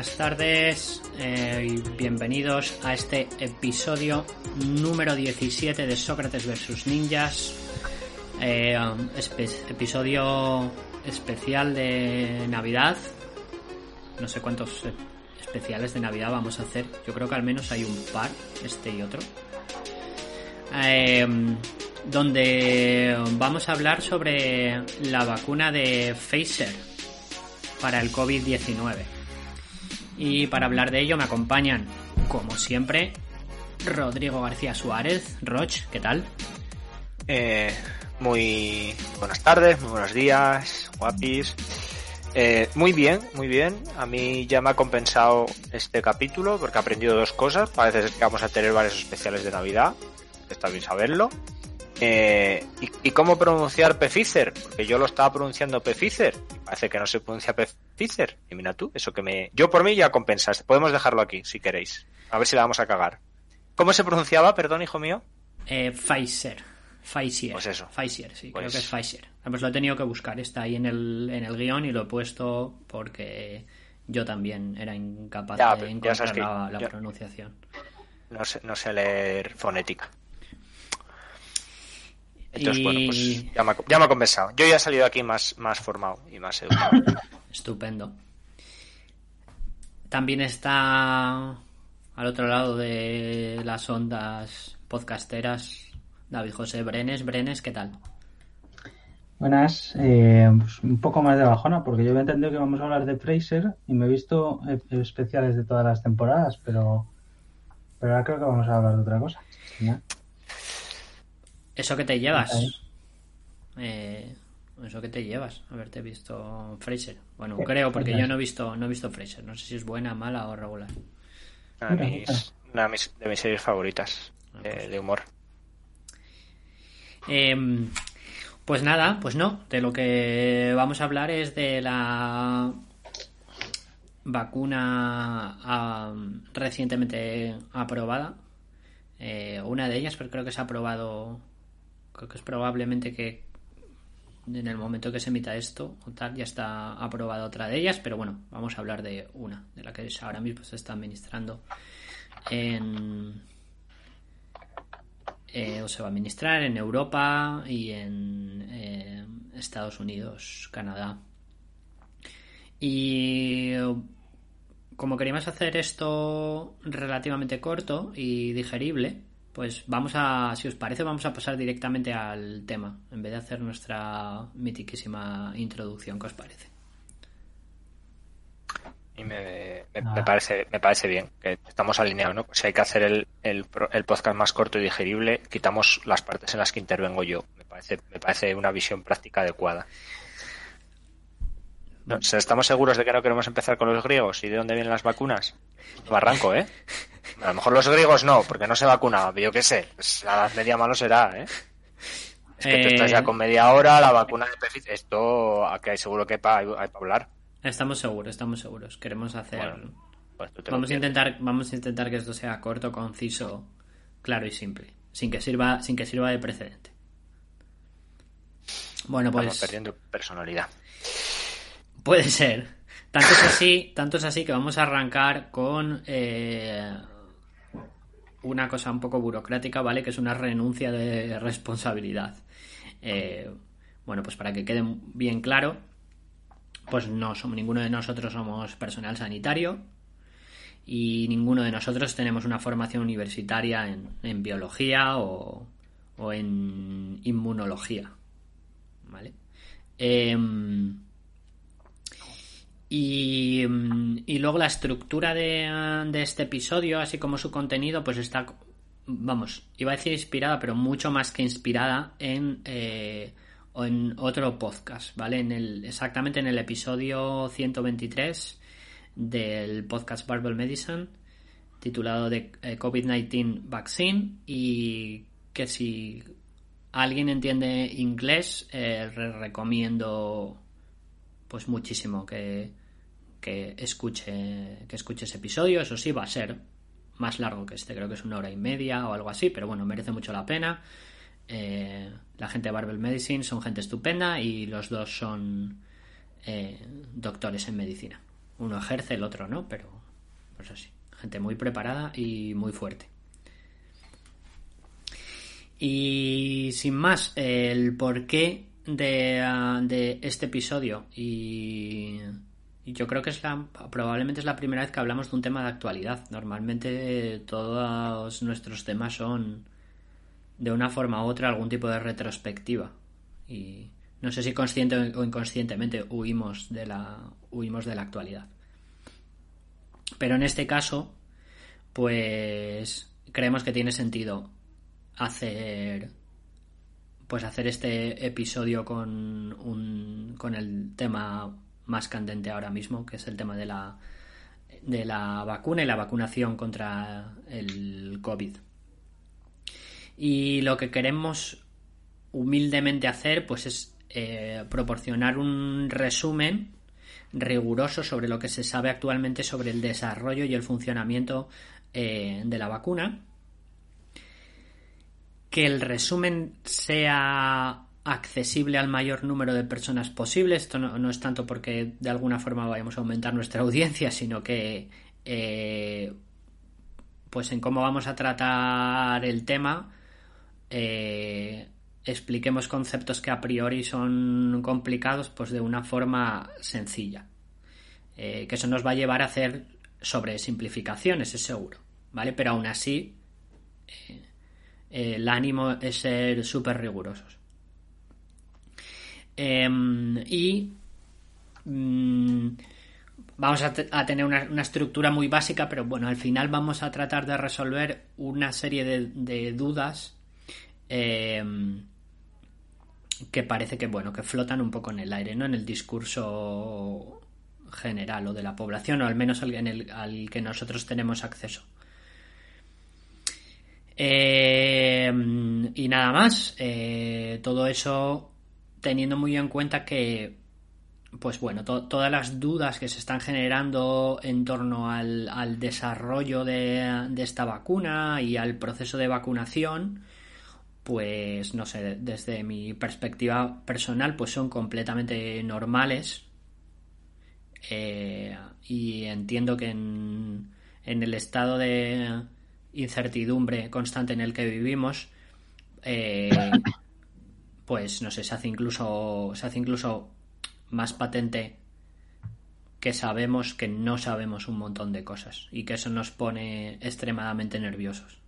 Buenas tardes eh, y bienvenidos a este episodio número 17 de Sócrates vs Ninjas. Eh, episodio especial de Navidad. No sé cuántos especiales de Navidad vamos a hacer. Yo creo que al menos hay un par, este y otro. Eh, donde vamos a hablar sobre la vacuna de Pfizer para el COVID-19. Y para hablar de ello me acompañan, como siempre, Rodrigo García Suárez. Roch, ¿qué tal? Eh, muy buenas tardes, muy buenos días, guapis. Eh, muy bien, muy bien. A mí ya me ha compensado este capítulo porque he aprendido dos cosas. Parece que vamos a tener varios especiales de Navidad. Está bien saberlo. Eh, ¿y, cómo pronunciar Pfizer? Porque yo lo estaba pronunciando Pfizer. Parece que no se pronuncia Pfizer. Y mira tú, eso que me. Yo por mí ya compensas. Podemos dejarlo aquí, si queréis. A ver si la vamos a cagar. ¿Cómo se pronunciaba, perdón, hijo mío? Eh, Pfizer. Pfizer. Pues eso. Pfizer, sí, creo pues que es Pfizer. Pues lo he tenido que buscar. Está ahí en el, en el guion y lo he puesto porque yo también era incapaz de encontrar la, pronunciación. No sé, no sé leer fonética. Entonces, bueno, pues ya me, ha, conversado. Yo ya he salido aquí más, más formado y más educado. Estupendo. También está al otro lado de las ondas podcasteras David José Brenes. Brenes, ¿qué tal? Buenas, eh, pues un poco más de bajona, porque yo he entendido que vamos a hablar de Fraser y me he visto eh, especiales de todas las temporadas, pero, pero ahora creo que vamos a hablar de otra cosa. ¿Eso que te llevas? Eh, ¿Eso que te llevas? Haberte visto Fraser. Bueno, creo, porque yo no he visto no he visto Fraser. No sé si es buena, mala o regular. Una de mis, de mis series favoritas ah, pues. de humor. Em, pues nada, pues no. De lo que vamos a hablar es de la vacuna recientemente aprobada. Eh, una de ellas, pero creo que se ha aprobado creo que es probablemente que en el momento que se emita esto o tal ya está aprobada otra de ellas, pero bueno, vamos a hablar de una, de la que ahora mismo se está administrando en eh, o se va a administrar en Europa y en eh, Estados Unidos, Canadá. Y como queríamos hacer esto relativamente corto y digerible, pues vamos a, si os parece, vamos a pasar directamente al tema, en vez de hacer nuestra mitiquísima introducción, ¿qué os parece? Y me, me, parece, me parece bien, que estamos alineados, ¿no? Si hay que hacer el, el, el, podcast más corto y digerible, quitamos las partes en las que intervengo yo. Me parece, me parece una visión práctica adecuada. ¿Estamos seguros de que no queremos empezar con los griegos y de dónde vienen las vacunas? No arranco, ¿eh? A lo mejor los griegos no, porque no se vacunaban, yo qué sé. Pues la edad media malo será, ¿eh? Es que tú estás ya eh, con media hora, la vacuna de PEFIT, esto aquí hay seguro que hay para hablar. Estamos seguros, estamos seguros. Queremos hacer... Pues vamos a intentar, vamos a intentar que esto sea corto, conciso, claro y simple, sin que sirva, sin que sirva de precedente. Bueno, pues. Estamos perdiendo personalidad. Puede ser. Tanto es así, tanto es así que vamos a arrancar con eh, una cosa un poco burocrática, ¿vale? Que es una renuncia de responsabilidad. Eh, bueno, pues para que quede bien claro, pues no somos, ninguno de nosotros somos personal sanitario y ninguno de nosotros tenemos una formación universitaria en, biología o, o, en inmunología, ¿vale? Em, y, y, luego la estructura de, de, este episodio, así como su contenido, pues está, vamos, iba a decir inspirada, pero mucho más que inspirada en, eh, en otro podcast, ¿vale? En el, exactamente en el episodio 123 del podcast Barbell Medicine, titulado de eh, COVID-19 Vaccine, y que si alguien entiende inglés, eh, recomiendo pues muchísimo que, que escuche, que escuche ese episodio. Eso sí, va a ser más largo que este, creo que es una hora y media o algo así, pero bueno, merece mucho la pena. Eh, la gente de Barbell Medicine son gente estupenda y los dos son eh, doctores en medicina. uno ejerce, el otro no, pero pues así, gente muy preparada y muy fuerte. Y sin más, el porqué de, de este episodio y, yo creo que es la probablemente es la primera vez que hablamos de un tema de actualidad. Normalmente todos nuestros temas son de una forma u otra algún tipo de retrospectiva y no sé si consciente o inconscientemente huimos de la huimos de la actualidad. Pero en este caso, pues creemos que tiene sentido hacer pues hacer este episodio con un, con el tema más candente ahora mismo, que es el tema de la de la vacuna y la vacunación contra el COVID. Y lo que queremos humildemente hacer, pues es eh, proporcionar un resumen riguroso sobre lo que se sabe actualmente sobre el desarrollo y el funcionamiento eh, de la vacuna. Que el resumen sea accesible al mayor número de personas posible. Esto no, es tanto porque de alguna forma vayamos a aumentar nuestra audiencia, sino que eh, pues en cómo vamos a tratar el tema eh, expliquemos conceptos que a priori son complicados pues de una forma sencilla. Eh, que eso nos va a llevar a hacer sobre simplificaciones, es seguro. ¿Vale? Pero aún así, eh, el ánimo es ser súper rigurosos. Em, y mm, vamos a, tener una, estructura muy básica, pero bueno, al final vamos a tratar de resolver una serie de, dudas em, que parece que bueno que flotan un poco en el aire no en el discurso general o de la población o al menos el, al que nosotros tenemos acceso. Eh, y nada más. Eh, todo eso teniendo muy en cuenta que pues bueno todas las dudas que se están generando en torno al, al desarrollo de, esta vacuna y al proceso de vacunación pues no sé, desde mi perspectiva personal, pues son completamente normales. Eh, y entiendo que en, el estado de incertidumbre constante en el que vivimos, eh, pues no sé, se hace incluso, se hace incluso más patente que sabemos que no sabemos un montón de cosas y que eso nos pone extremadamente nerviosos.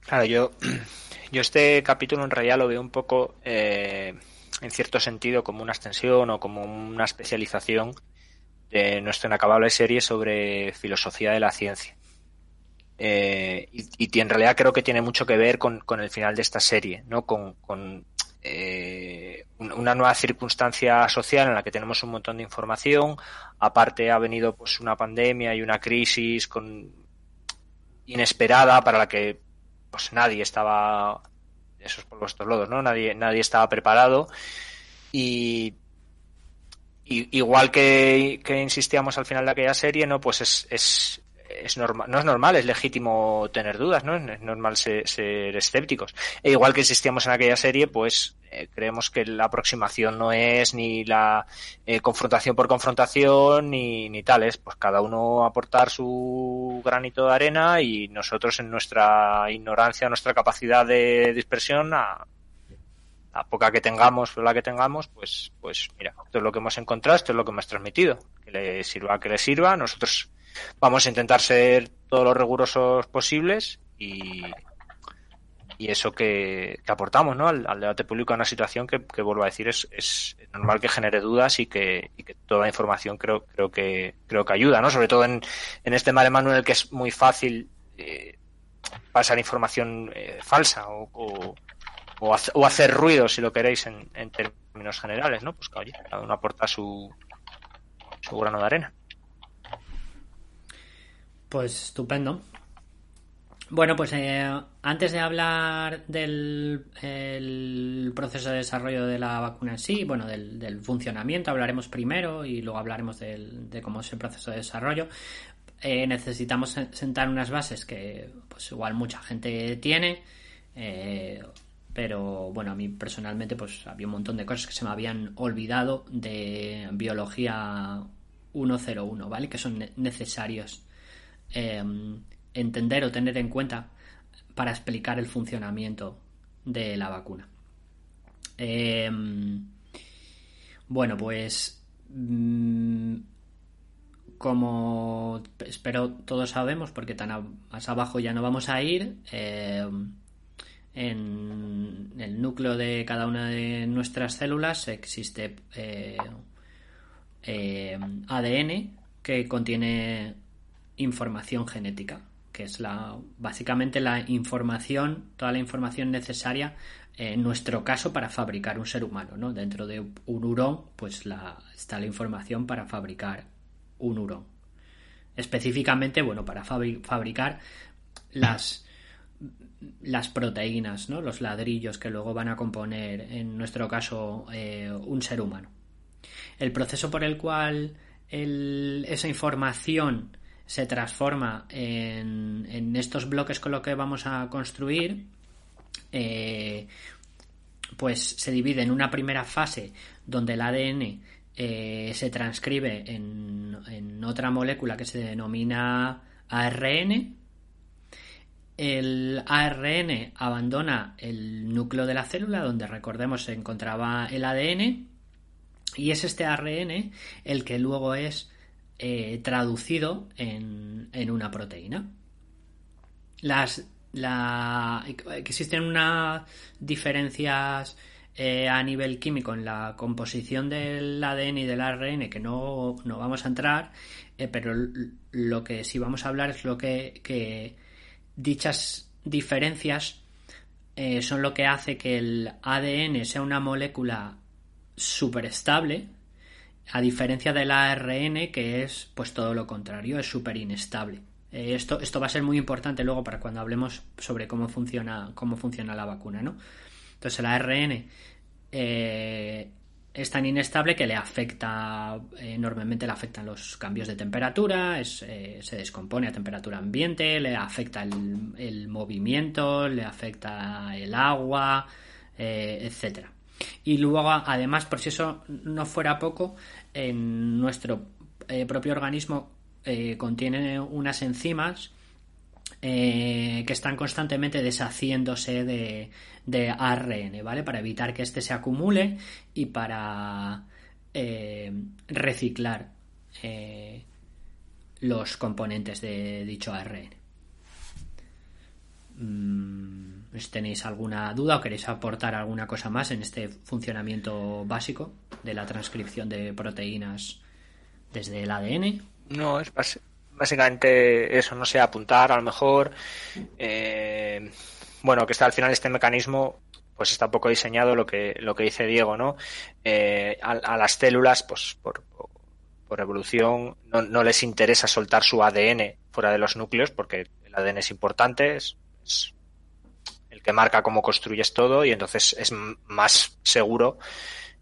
Claro, yo, yo este capítulo en realidad lo veo un poco, eh, en cierto sentido, como una extensión o como una especialización de nuestra inacabable serie sobre filosofía de la ciencia. Eh, y, en realidad creo que tiene mucho que ver con, el final de esta serie, ¿no? Con, eh, una nueva circunstancia social en la que tenemos un montón de información. Aparte ha venido pues una pandemia y una crisis con inesperada para la que pues nadie estaba esos por estos lodos, ¿no? Nadie, nadie estaba preparado y, igual que, que, insistíamos al final de aquella serie, ¿no? Pues es, es, es normal, no es normal, es legítimo tener dudas, ¿no? Es normal ser, escépticos. E igual que existíamos en aquella serie, pues eh, creemos que la aproximación no es ni la eh, confrontación por confrontación ni, ni tales, pues cada uno aportar su granito de arena y nosotros en nuestra ignorancia, nuestra capacidad de dispersión, a, a poca que tengamos, la que tengamos, pues, pues mira, esto es lo que hemos encontrado, esto es lo que hemos transmitido. Que le sirva, que le sirva. Nosotros vamos a intentar ser todos los rigurosos posibles y, y eso que, aportamos ¿no? al, debate público a una situación que, que vuelvo a decir es, es, normal que genere dudas y que, y que, toda información creo creo que creo que ayuda no sobre todo en, en este mare en el que es muy fácil eh, pasar información eh, falsa o, o, hacer ruido si lo queréis en, en términos generales no pues que cada uno aporta su su grano de arena pues estupendo. Bueno, pues eh, antes de hablar del proceso de desarrollo de la vacuna en sí, bueno, del, funcionamiento, hablaremos primero y luego hablaremos de cómo es el proceso de desarrollo. Eh, necesitamos sentar unas bases que pues igual mucha gente tiene, eh, pero bueno, a mí personalmente pues había un montón de cosas que se me habían olvidado de biología 101, ¿vale? Que son necesarios em, entender o tener en cuenta para explicar el funcionamiento de la vacuna. Em, bueno, pues mm, como espero todos sabemos, porque tan más abajo ya no vamos a ir, em, en el núcleo de cada una de nuestras células existe eh, ADN que contiene información genética, que es la básicamente la información, toda la información necesaria en nuestro caso para fabricar un ser humano, ¿no? Dentro de un hurón, pues está la información para fabricar un hurón. Específicamente, bueno, para fabricar las, las proteínas, ¿no? Los ladrillos que luego van a componer, en nuestro caso, eh, un ser humano. El proceso por el cual esa información se transforma en, en estos bloques con lo que vamos a construir eh, pues se divide en una primera fase donde el ADN eh, se transcribe en, otra molécula que se denomina ARN. El ARN abandona el núcleo de la célula donde recordemos se encontraba el ADN y es este ARN el que luego es eh, traducido en, en una proteína. Las la, existen unas diferencias eh, a nivel químico en la composición del ADN y del ARN que no, vamos a entrar, eh, pero lo que sí vamos a hablar es lo que, dichas diferencias son lo que hace que el ADN sea una molécula súper estable, a diferencia del ARN que es pues todo lo contrario, es súper inestable. Eh, esto, esto va a ser muy importante luego para cuando hablemos sobre cómo funciona, cómo funciona la vacuna, ¿no? Entonces el ARN eh, es tan inestable que le afecta enormemente, le afectan los cambios de temperatura, eh, se descompone a temperatura ambiente, le afecta el, movimiento, le afecta el agua, etcétera. Y luego, además, por si eso no fuera poco, en nuestro propio organismo eh, contiene unas enzimas eh, que están constantemente deshaciéndose de, ARN, ¿vale? Para evitar que éste se acumule y para eh, reciclar los componentes de dicho ARN. Mm, si tenéis alguna duda o queréis aportar alguna cosa más en este funcionamiento básico de la transcripción de proteínas desde el ADN. No, es básicamente eso, no sé, apuntar a lo mejor. Eh, bueno, que está al final este mecanismo pues está un poco diseñado lo que lo que dice Diego, ¿no? Eh, a, las células, pues por, evolución, no, les interesa soltar su ADN fuera de los núcleos porque el ADN es importante, es, el que marca cómo construyes todo y entonces es más seguro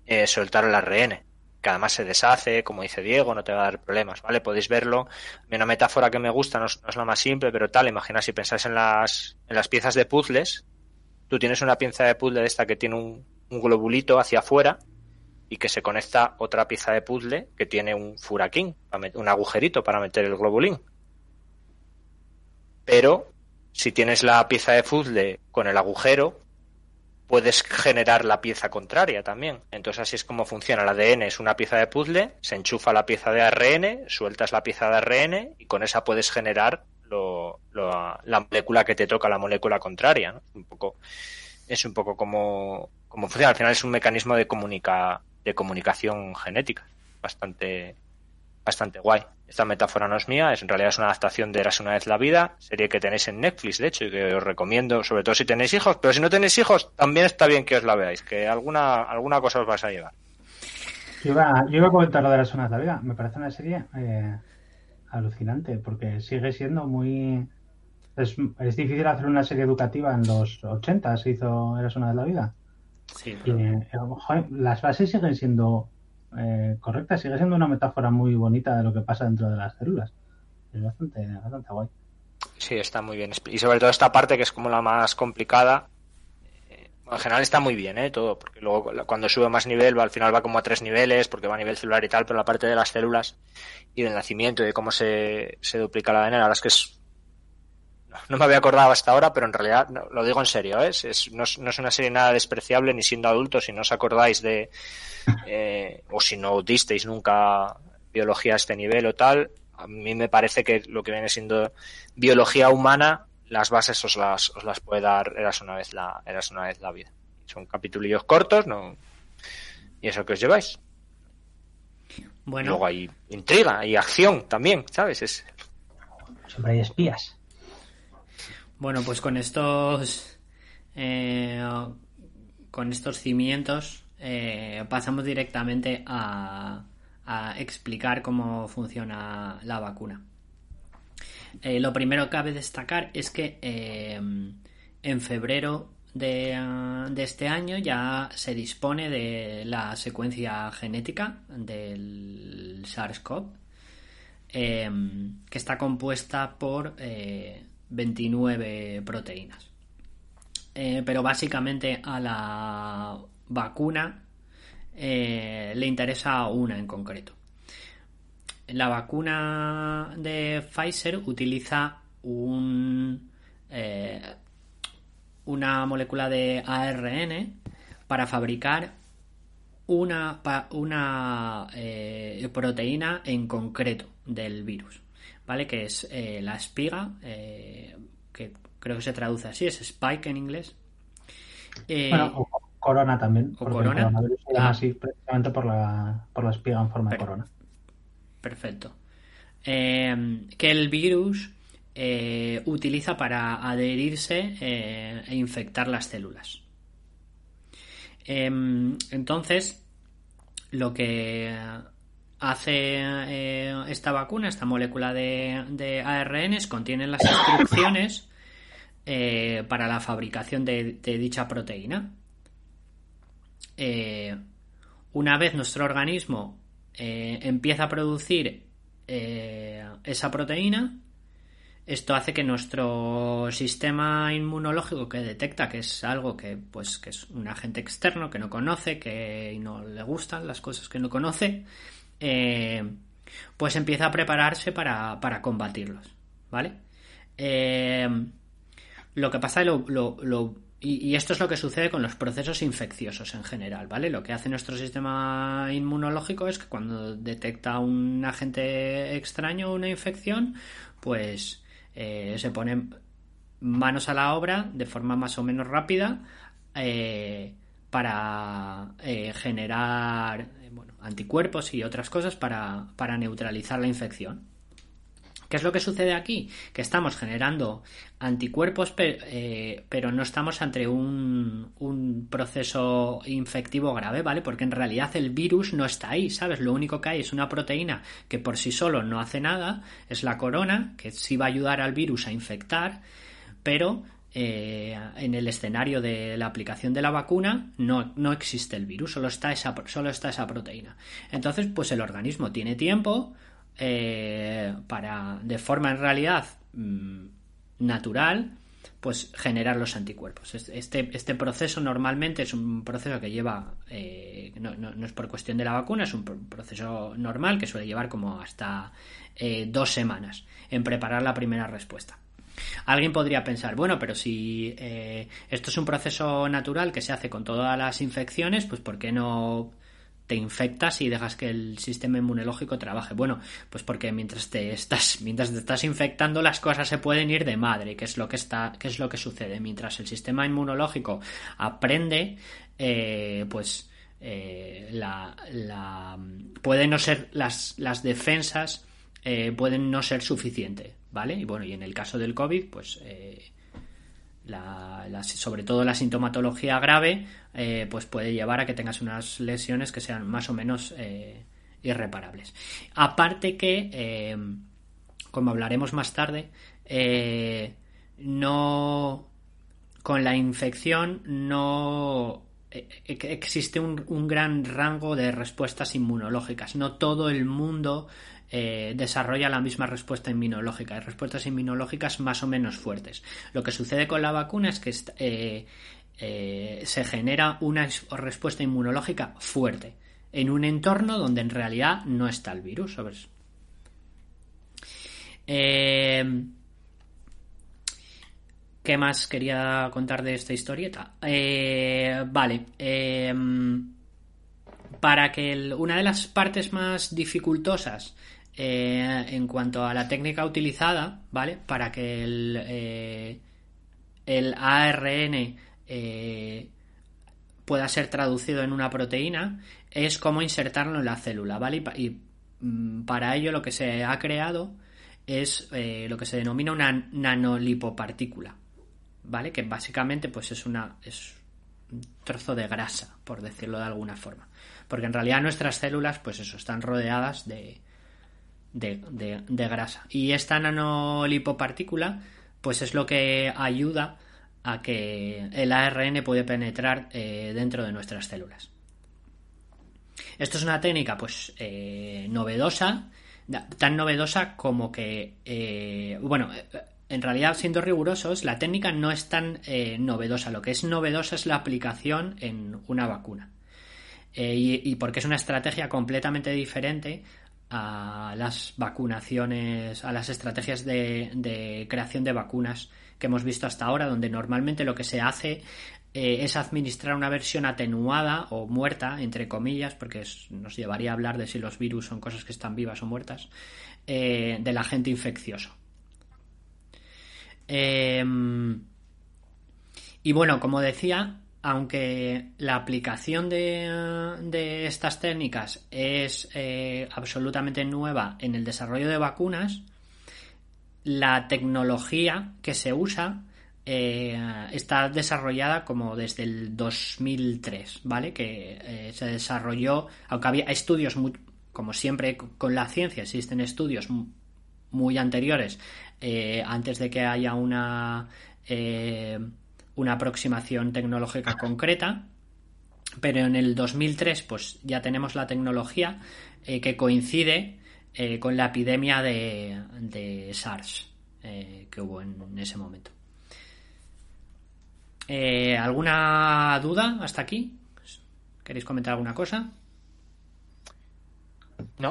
eh, soltar el ARN que además se deshace, como dice Diego, no te va a dar problemas, ¿vale? Podéis verlo. Una metáfora que me gusta, no es, la más simple, pero tal, imagina si pensáis en las, en las piezas de puzzles, tú tienes una pieza de puzzle de esta que tiene un, globulito hacia afuera y que se conecta otra pieza de puzzle que tiene un furaquín, un agujerito para meter el globulín. Pero si tienes la pieza de puzzle con el agujero, puedes generar la pieza contraria también. Entonces así es como funciona. El ADN es una pieza de puzzle, se enchufa la pieza de ARN, sueltas la pieza de ARN y con esa puedes generar la molécula que te toca, la molécula contraria. Un poco, es un poco como, como funciona. Al final es un mecanismo de, comunica, de comunicación genética bastante, bastante guay. Esta metáfora no es mía, es en realidad es una adaptación de Eras una vez la vida, serie que tenéis en Netflix, de hecho, y que os recomiendo, sobre todo si tenéis hijos, pero si no tenéis hijos, también está bien que os la veáis, que alguna, alguna cosa os vais a llevar. Yo iba, yo iba a comentar lo de Eras una vez la vida, me parece una serie eh, alucinante, porque sigue siendo muy... Es, es, difícil hacer una serie educativa en los 80, se hizo Eras una vez la vida. Sí, eh, las bases siguen siendo eh, correcta, sigue siendo una metáfora muy bonita de lo que pasa dentro de las células. Es bastante, bastante guay. Sí, está muy bien. Y sobre todo esta parte que es como la más complicada. Eh, en general está muy bien, ¿eh? Todo, porque luego cuando sube más nivel, va, al final va como a tres niveles, porque va a nivel celular y tal, pero la parte de las células y del nacimiento y de cómo se, se duplica la ADN, la es que es no me había acordado hasta ahora, pero en realidad lo digo en serio, ¿eh? es, no, es, una serie nada despreciable ni siendo adultos, si no os acordáis de, eh, o si no disteis nunca biología a este nivel o tal, a mí me parece que lo que viene siendo biología humana las bases os las, os las puede dar eras una vez la, eras una vez la vida. Son capitulillos cortos, ¿no? Y eso que os lleváis. Bueno. Luego hay intriga y acción también, ¿sabes? Es... Siempre hay espías. Bueno, pues con estos. Eh, con estos cimientos eh, pasamos directamente a, explicar cómo funciona la vacuna. Eh, lo primero que cabe destacar es que en febrero de, de, este año ya se dispone de la secuencia genética del SARS-CoV, que está compuesta por 29 proteínas. pero básicamente a la vacuna le interesa una en concreto la vacuna de Pfizer utiliza un, eh, una molécula de ARN para fabricar una, eh, proteína en concreto del virus, ¿vale? Que es eh, la espiga, que creo que se traduce así, es spike en inglés. bueno, o corona también. O corona. se llama ah. así precisamente por la, por la espiga en forma de corona. Perfecto. Eh, que el virus eh, utiliza para adherirse eh, e infectar las células. Entonces, lo que hace esta vacuna, esta molécula de, de ARN, contiene las instrucciones para la fabricación de, dicha proteína. una vez nuestro organismo eh, empieza a producir eh, esa proteína. Esto hace que nuestro sistema inmunológico que detecta que es algo que, pues, que es un agente externo que no conoce, que no le gustan las cosas que no conoce, eh, pues empieza a prepararse para, para combatirlos. ¿Vale? lo que pasa, y, esto es lo que sucede con los procesos infecciosos en general, ¿vale? Lo que hace nuestro sistema inmunológico es que cuando detecta un agente extraño, una infección, pues eh, se ponen manos a la obra de forma más o menos rápida eh, para eh, generar anticuerpos y otras cosas para, para neutralizar la infección. ¿Qué es lo que sucede aquí? Que estamos generando anticuerpos, eh, pero no estamos ante un, un, proceso infectivo grave, ¿vale? Porque en realidad el virus no está ahí, ¿sabes? Lo único que hay es una proteína que por sí solo no hace nada, es la corona, que sí va a ayudar al virus a infectar, pero eh, en el escenario de la aplicación de la vacuna no, no existe el virus, solo está, esa, solo está esa proteína. Entonces, pues el organismo tiene tiempo eh, para, de forma en realidad mm, natural, pues generar los anticuerpos. Este, este proceso normalmente es un proceso que lleva, eh, no, no, es por cuestión de la vacuna, es un proceso normal que suele llevar como hasta dos semanas en preparar la primera respuesta. Alguien podría pensar, bueno, pero si esto es un proceso natural que se hace con todas las infecciones, pues ¿por qué no te infectas y dejas que el sistema inmunológico trabaje. Bueno, pues porque mientras te estás, mientras te estás infectando, las cosas se pueden ir de madre, que es lo que está, que es lo que sucede. Mientras el sistema inmunológico aprende, eh, pues eh, la, la, pueden no ser las, las defensas eh, pueden no ser suficientes, ¿vale? Y bueno, y en el caso del COVID, pues sobre todo la sintomatología grave, eh, pues puede llevar a que tengas unas lesiones que sean más o menos eh, irreparables. Aparte que, eh, como hablaremos más tarde, no con la infección no existe un, un, gran rango de respuestas inmunológicas. No todo el mundo eh, desarrolla la misma respuesta inmunológica. Hay respuestas inmunológicas más o menos fuertes. Lo que sucede con la vacuna es que eh, eh, se genera una respuesta inmunológica fuerte en un entorno donde en realidad no está el virus. Eh, ¿Qué más quería contar de esta historieta? Vale. para que una de las partes más dificultosas en cuanto a la técnica utilizada, ¿vale? Para que el, el ARN eh, pueda ser traducido en una proteína es cómo insertarlo en la célula, ¿vale? Y, mm, para ello lo que se ha creado es eh, lo que se denomina una nanolipopartícula, ¿vale? Que básicamente pues es una es un trozo de grasa, por decirlo de alguna forma. Porque en realidad nuestras células, pues eso, están rodeadas de, de, grasa. Y esta nanolipopartícula, pues es lo que ayuda a que el ARN puede penetrar eh, dentro de nuestras células. Esto es una técnica, pues, eh, novedosa, tan novedosa como que, eh, bueno, en realidad, siendo rigurosos, la técnica no es tan novedosa. Lo que es novedosa es la aplicación en una vacuna. Y, porque es una estrategia completamente diferente a las vacunaciones, a las estrategias de creación de vacunas que hemos visto hasta ahora, donde normalmente lo que se hace eh, es administrar una versión atenuada o muerta, entre comillas, porque nos llevaría a hablar de si los virus son cosas que están vivas o muertas, eh, del agente infeccioso. Em, y bueno, como decía, aunque la aplicación de, de estas técnicas es eh, absolutamente nueva en el desarrollo de vacunas, la tecnología que se usa eh, está desarrollada como desde el 2003, ¿vale? Que eh, se desarrolló, aunque había estudios, como siempre con la ciencia, existen estudios muy anteriores, antes de que haya una, una aproximación tecnológica concreta, pero en el 2003 pues ya tenemos la tecnología que coincide eh, con la epidemia de, SARS eh, que hubo en, ese momento. Eh, ¿Alguna duda hasta aquí? ¿Queréis comentar alguna cosa? No.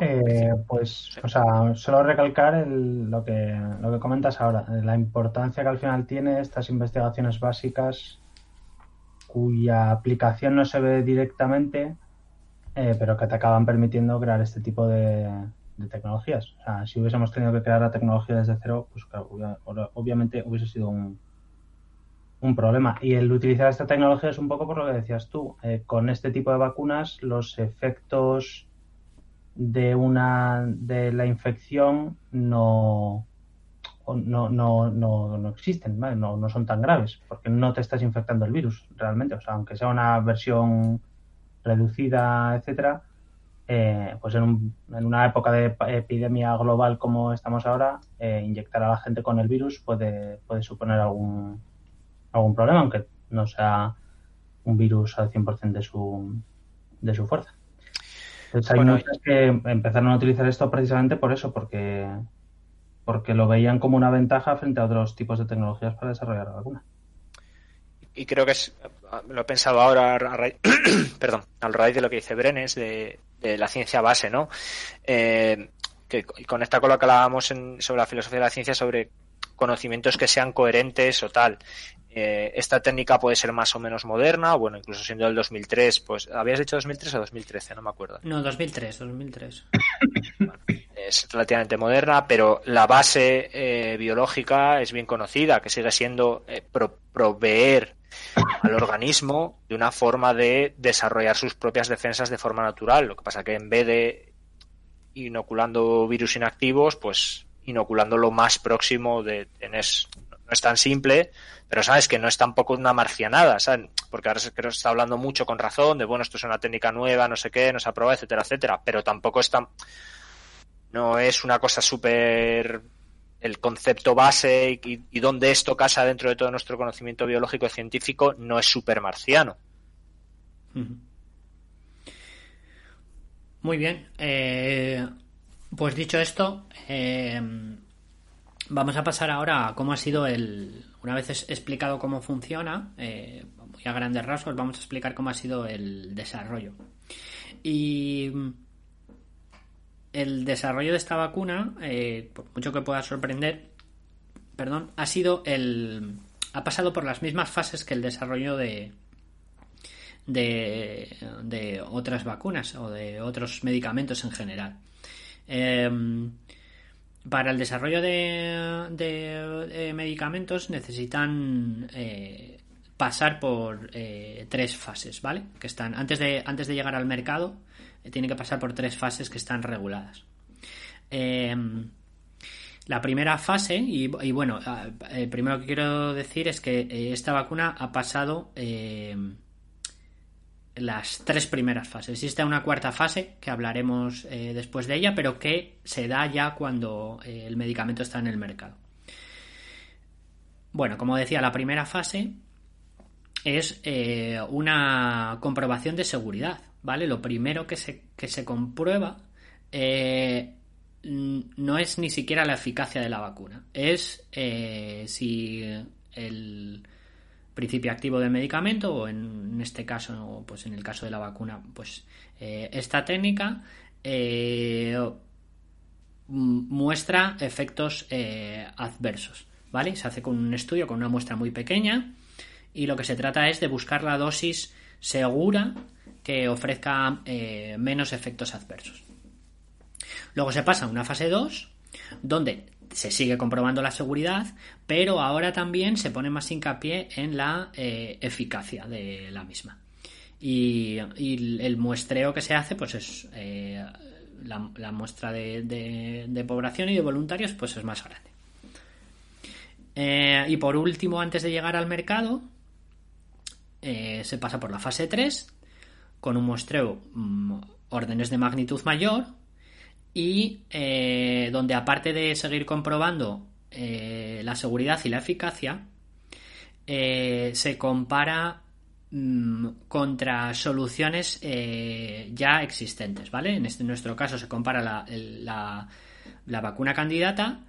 pues, o sea, solo recalcar lo, que, lo que comentas ahora, la importancia que al final tiene estas investigaciones básicas cuya aplicación no se ve directamente, pero que te acaban permitiendo crear este tipo de, de tecnologías. O sea, si hubiésemos tenido que crear la tecnología desde cero, pues obviamente hubiese sido un, un problema. Y el utilizar esta tecnología es un poco por lo que decías tú. Eh, con este tipo de vacunas, los efectos de una de la infección no no, no, no, no existen, no, no son tan graves, porque no te estás infectando el virus realmente. O sea, aunque sea una versión reducida, etcétera, eh, pues en, una época de epidemia global como estamos ahora, eh, inyectar a la gente con el virus puede, puede suponer algún, algún problema, aunque no sea un virus al 100% de su, de su fuerza. Entonces hay muchas que empezaron a utilizar esto precisamente por eso, porque, porque lo veían como una ventaja frente a otros tipos de tecnologías para desarrollar la vacuna. Y creo que es, lo he pensado ahora a raíz, perdón, al raíz de lo que dice Brenes de, de la ciencia base, ¿no? Eh, que conecta con lo que hablábamos sobre la filosofía de la ciencia, sobre conocimientos que sean coherentes o tal. Eh, esta técnica puede ser más o menos moderna, bueno, incluso siendo del 2003, pues, ¿habías dicho 2003 o 2013? No me acuerdo. No, 2003, 2003. es relativamente moderna, pero la base eh, biológica es bien conocida, que sigue siendo proveer al organismo de una forma de desarrollar sus propias defensas de forma natural. Lo que pasa que en vez de inoculando virus inactivos, pues inoculando lo más próximo de tenés no es tan simple, pero sabes que no es tampoco una marcianada, ¿sabes? Porque ahora creo que se está hablando mucho con razón de, bueno, esto es una técnica nueva, no sé qué, no se aprueba, etcétera, etcétera, pero tampoco es tan, no es una cosa súper el concepto base y, y, donde esto casa dentro de todo nuestro conocimiento biológico y científico no es super marciano. Muy bien. Eh, pues dicho esto, eh, vamos a pasar ahora a cómo ha sido el. Una vez explicado cómo funciona, eh, muy a grandes rasgos vamos a explicar cómo ha sido el desarrollo. Y el desarrollo de esta vacuna, eh, por mucho que pueda sorprender, perdón, ha sido el. ha pasado por las mismas fases que el desarrollo de. de, de otras vacunas o de otros medicamentos en general. Em, para el desarrollo de, medicamentos necesitan eh, pasar por eh, tres fases, ¿vale? Que están antes de antes de llegar al mercado eh, tiene que pasar por tres fases que están reguladas. Em, la primera fase, y, bueno, primero que quiero decir es que esta vacuna ha pasado em, las tres primeras fases. Existe una cuarta fase que hablaremos eh, después de ella, pero que se da ya cuando eh, el medicamento está en el mercado. Bueno, como decía, la primera fase es eh, una comprobación de seguridad, ¿vale? Lo primero que se, que se comprueba no es ni siquiera la eficacia de la vacuna, es si el principio activo del medicamento o en, este caso, pues en el caso de la vacuna, pues eh, esta técnica eh, muestra efectos eh, adversos, ¿vale? Se hace con un estudio con una muestra muy pequeña y lo que se trata es de buscar la dosis segura que ofrezca menos efectos adversos. Luego se pasa a una fase 2 donde se sigue comprobando la seguridad, pero ahora también se pone más hincapié en la eh, eficacia de la misma. Y, el muestreo que se hace, pues es eh, la, muestra de, población y de voluntarios, pues es más grande. Eh, y por último, antes de llegar al mercado, se pasa por la fase 3 con un muestreo mm, órdenes de magnitud mayor y eh, donde aparte de seguir comprobando eh, la seguridad y la eficacia, eh, se compara mm, contra soluciones ya existentes, ¿vale? En, este, nuestro caso se compara la, la vacuna candidata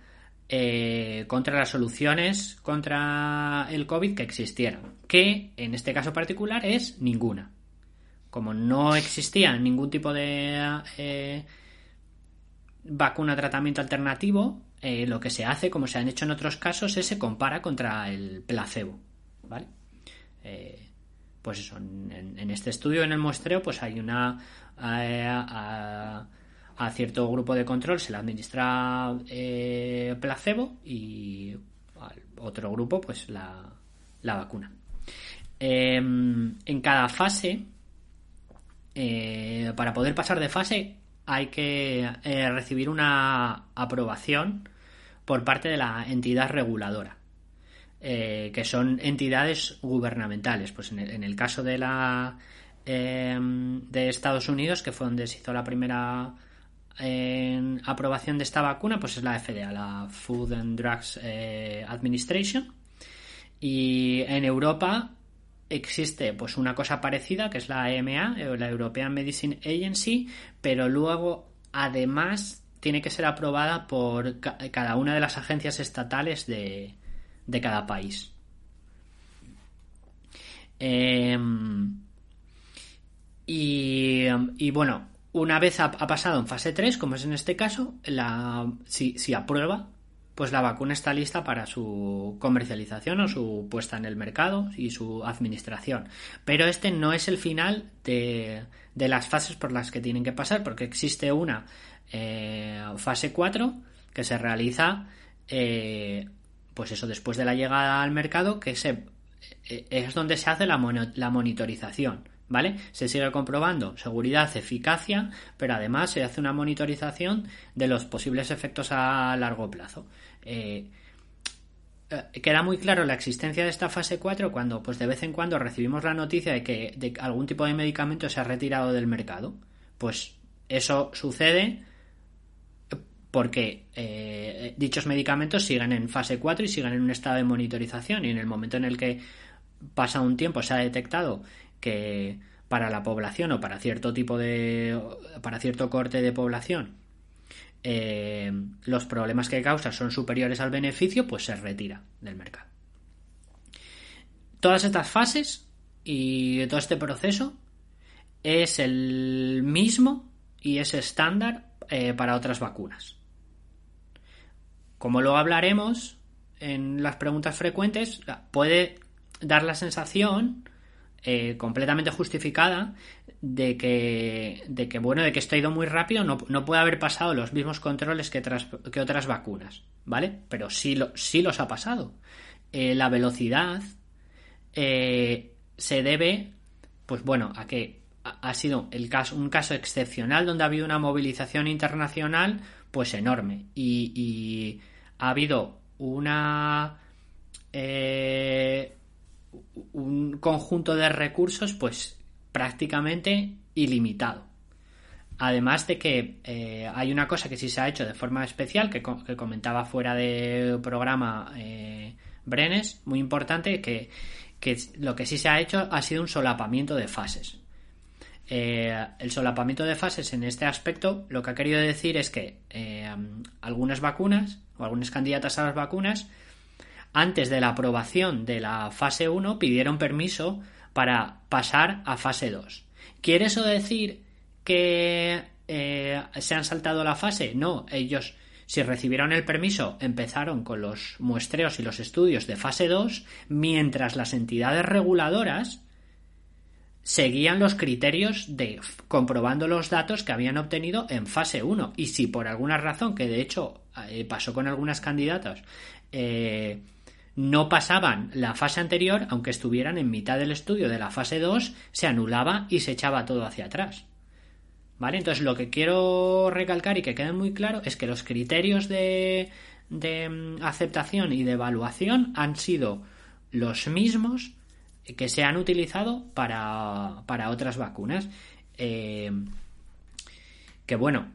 contra las soluciones contra el COVID que existieran, que en este caso particular es ninguna. Como no existía ningún tipo de vacuna tratamiento alternativo, eh, lo que se hace, como se han hecho en otros casos, es se compara contra el placebo. ¿Vale? Eh, pues eso, en, este estudio, en el muestreo, pues hay una. Eh, a, cierto grupo de control se le administra placebo y al otro grupo, pues la, la vacuna. En cada fase, para poder pasar de fase, hay que eh, recibir una aprobación por parte de la entidad reguladora, eh, que son entidades gubernamentales. Pues en el, caso de la em, de Estados Unidos, que fue donde se hizo la primera em, aprobación de esta vacuna, pues es la FDA, la Food and Drugs eh, Administration. Y en Europa existe pues una cosa parecida que es la EMA, eh, la European Medicine Agency, pero luego además tiene que ser aprobada por cada una de las agencias estatales de, cada país. Em, y, bueno, una vez ha, pasado en fase 3, como es en este caso, la, si, si aprueba, pues la vacuna está lista para su comercialización o su puesta en el mercado y su administración. Pero este no es el final de, las fases por las que tienen que pasar, porque existe una eh, fase 4 que se realiza, eh, pues eso, después de la llegada al mercado, que se, eh, es donde se hace la, la monitorización. ¿Vale? Se sigue comprobando seguridad, eficacia, pero además se hace una monitorización de los posibles efectos a largo plazo. Eh, eh, queda muy claro la existencia de esta fase 4 cuando pues de vez en cuando recibimos la noticia de que de algún tipo de medicamento se ha retirado del mercado. Pues eso sucede porque eh, dichos medicamentos siguen en fase 4 y siguen en un estado de monitorización y en el momento en el que pasa un tiempo se ha detectado que para la población o para cierto tipo de para cierto corte de población eh, los problemas que causa son superiores al beneficio, pues se retira del mercado. Todas estas fases y todo este proceso es el mismo y es estándar eh, para otras vacunas. Como luego hablaremos en las preguntas frecuentes, puede dar la sensación eh, completamente justificada de que, de que, bueno, de que esto ha ido muy rápido, no, puede haber pasado los mismos controles que, que otras vacunas, ¿vale? Pero sí, lo, sí los ha pasado. Eh, la velocidad se debe, pues bueno, a que ha sido el caso, un caso excepcional donde ha habido una movilización internacional pues enorme y, ha habido una eh, un conjunto de recursos pues prácticamente ilimitado. Además de que eh, hay una cosa que sí se ha hecho de forma especial que, comentaba fuera de programa eh, Brenes muy importante que, lo que sí se ha hecho ha sido un solapamiento de fases. Eh, el solapamiento de fases en este aspecto lo que ha querido decir es que algunas vacunas o algunas candidatas a las vacunas antes de la aprobación de la fase 1 pidieron permiso para pasar a fase 2. ¿Quiere eso decir que eh, se han saltado la fase? No, ellos si recibieron el permiso empezaron con los muestreos y los estudios de fase 2 mientras las entidades reguladoras seguían los criterios de comprobando los datos que habían obtenido en fase 1 y si por alguna razón que de hecho eh, pasó con algunas candidatas eh, no pasaban la fase anterior aunque estuvieran en mitad del estudio de la fase 2 se anulaba y se echaba todo hacia atrás ¿Vale? Entonces lo que quiero recalcar y que quede muy claro es que los criterios de, de mm, aceptación y de evaluación han sido los mismos que se han utilizado para, para otras vacunas. Eh, que bueno,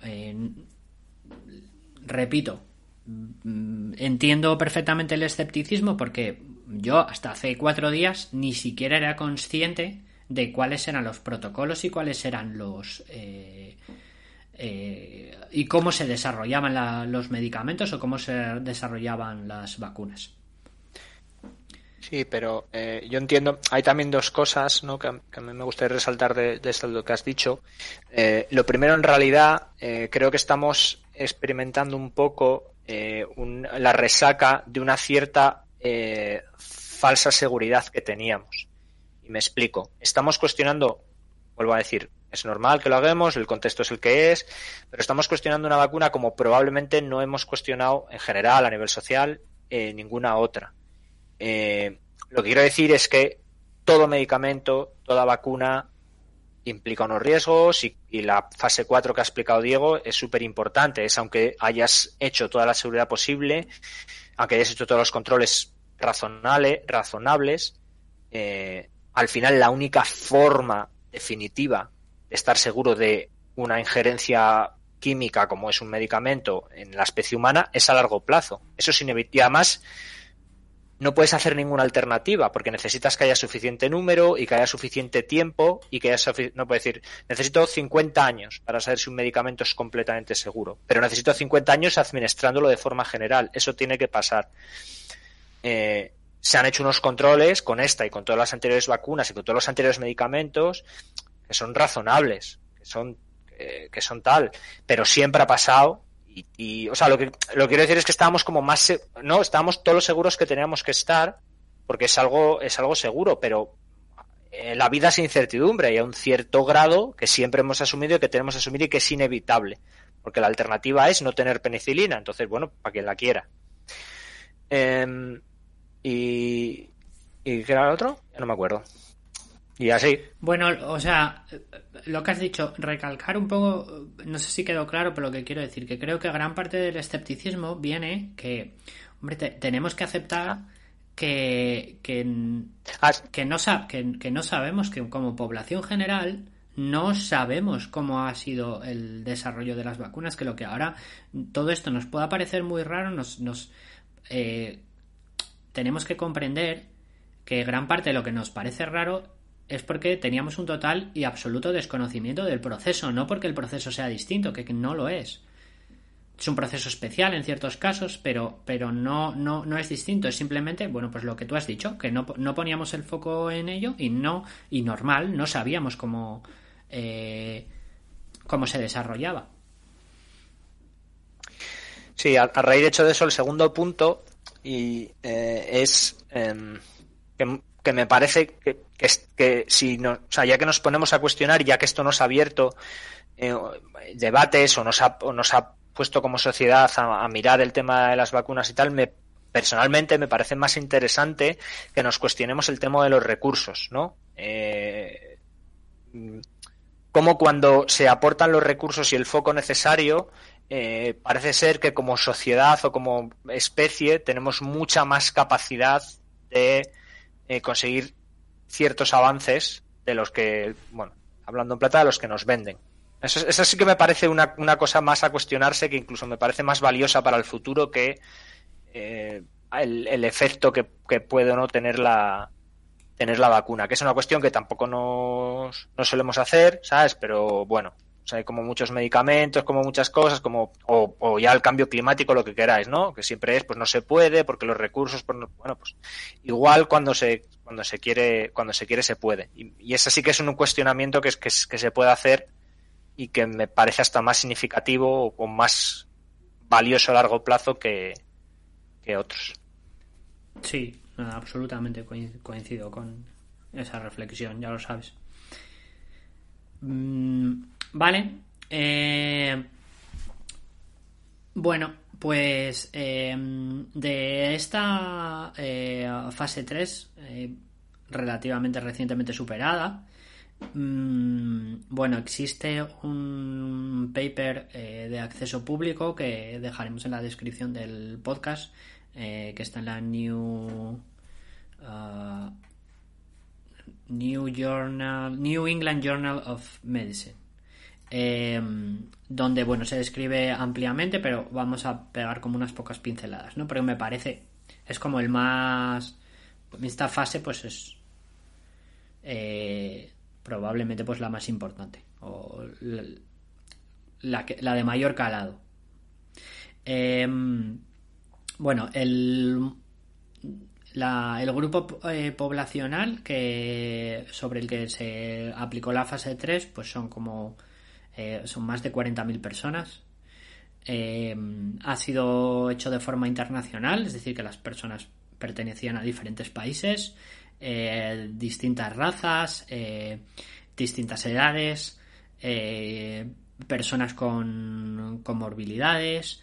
repito, mm, entiendo perfectamente el escepticismo porque yo hasta hace cuatro días ni siquiera era consciente de cuáles eran los protocolos y cuáles eran los eh, eh, y cómo se desarrollaban los medicamentos o cómo se desarrollaban las vacunas. Sí, pero eh, yo entiendo, hay también dos cosas ¿no? que, a mí me gustaría resaltar de, esto lo que has dicho. Lo primero, en realidad, creo que estamos experimentando un poco la resaca de una cierta falsa seguridad que teníamos. Y me explico. Estamos cuestionando, vuelvo a decir, es normal que lo hagamos, el contexto es el que es, pero estamos cuestionando una vacuna como probablemente no hemos cuestionado en general a nivel social ninguna otra. Eh, lo que quiero decir es que todo medicamento, toda vacuna implica unos riesgos y, la fase 4 que ha explicado Diego es súper importante. Es aunque hayas hecho toda la seguridad posible, aunque hayas hecho todos los controles razonables, razonables eh, al final la única forma definitiva de estar seguro de una injerencia química como es un medicamento en la especie humana es a largo plazo. Eso es inevitable. Además, no puedes hacer ninguna alternativa porque necesitas que haya suficiente número y que haya suficiente tiempo y que haya no puedes decir necesito 50 años para saber si un medicamento es completamente seguro pero necesito 50 años administrándolo de forma general eso tiene que pasar. Eh, se han hecho unos controles con esta y con todas las anteriores vacunas y con todos los anteriores medicamentos que son razonables que son eh, que son tal pero siempre ha pasado y, o sea, lo que, lo quiero decir es que estábamos como más, no, estábamos todos los seguros que teníamos que estar, porque es algo, es algo seguro, pero eh, la vida es incertidumbre y a un cierto grado que siempre hemos asumido y que tenemos que asumir y que es inevitable, porque la alternativa es no tener penicilina, entonces, bueno, para quien la quiera. Em, y, ¿Y qué era el otro? Ya no me acuerdo. Y así. Bueno, o sea, lo que has dicho, recalcar un poco, no sé si quedó claro, pero lo que quiero decir, que creo que gran parte del escepticismo viene que, hombre, tenemos que aceptar que, que, que, no, que, no sabemos, que como población general no sabemos cómo ha sido el desarrollo de las vacunas, que lo que ahora todo esto nos pueda parecer muy raro, nos, nos eh, tenemos que comprender que gran parte de lo que nos parece raro es porque teníamos un total y absoluto desconocimiento del proceso, no porque el proceso sea distinto, que no lo es. es un proceso especial en ciertos casos, pero, pero no, no, no es distinto. Es simplemente, bueno, pues lo que tú has dicho, que no, no poníamos el foco en ello y no, y normal, no sabíamos cómo, eh, cómo se desarrollaba. Sí, a, raíz de hecho de eso, el segundo punto y eh, es em, que, me parece que, que, si no, ya que nos ponemos a cuestionar, ya que esto nos ha abierto eh, debates o nos ha, o nos ha puesto como sociedad a, mirar el tema de las vacunas y tal, me personalmente me parece más interesante que nos cuestionemos el tema de los recursos, ¿no? Eh, como cuando se aportan los recursos y el foco necesario, eh, parece ser que como sociedad o como especie tenemos mucha más capacidad de eh, conseguir ciertos avances de los que, bueno, hablando en plata, de los que nos venden. Eso, sí que me parece una, cosa más a cuestionarse, que incluso me parece más valiosa para el futuro que eh, el, efecto que, puede o no tener la, tener la vacuna, que es una cuestión que tampoco nos, no solemos hacer, ¿sabes? Pero bueno, hay como muchos medicamentos, como muchas cosas, como o, ya el cambio climático, lo que queráis, ¿no? Que siempre es, pues no se puede, porque los recursos, pues, bueno, pues igual cuando se cuando se quiere cuando se quiere se puede. Y, y ese sí que es un cuestionamiento que, que, que se puede hacer y que me parece hasta más significativo o más valioso a largo plazo que, otros. Sí, absolutamente coincido con esa reflexión, ya lo sabes. Mm, vale. Eh, bueno, pues eh, de esta eh, fase 3, relativamente recientemente superada, Mm, bueno, existe un paper eh, de acceso público que dejaremos en la descripción del podcast, eh, que está en la New uh, New Journal, New England Journal of Medicine, em, donde bueno se describe ampliamente, pero vamos a pegar como unas pocas pinceladas, ¿no? Porque me parece es como el más esta fase, pues es eh, probablemente pues la más importante o la, la de mayor calado. Em, bueno, el, el grupo eh, poblacional que sobre el que se aplicó la fase 3 pues son como eh, son más de 40.000 personas em, ha sido hecho de forma internacional es decir que las personas pertenecían a diferentes países eh, distintas razas, eh, distintas edades, eh, personas con comorbilidades.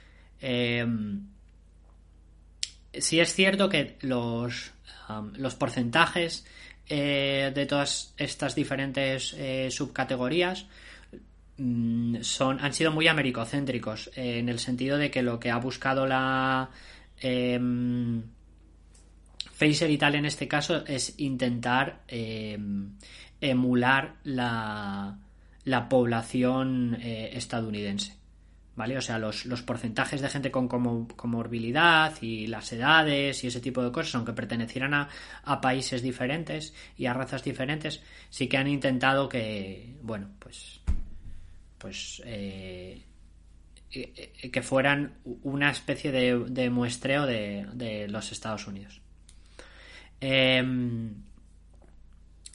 sí es cierto que los, los porcentajes de todas estas diferentes subcategorías son, han sido muy americocéntricos en el sentido de que lo que ha buscado la em, Phaser y tal en este caso es intentar eh, emular la, población eh, estadounidense. ¿Vale? O sea, los, porcentajes de gente con comorbilidad y las edades y ese tipo de cosas, aunque pertenecieran a, países diferentes y a razas diferentes, sí que han intentado que, bueno, pues, pues, eh, que fueran una especie de, muestreo de los Estados Unidos. Em,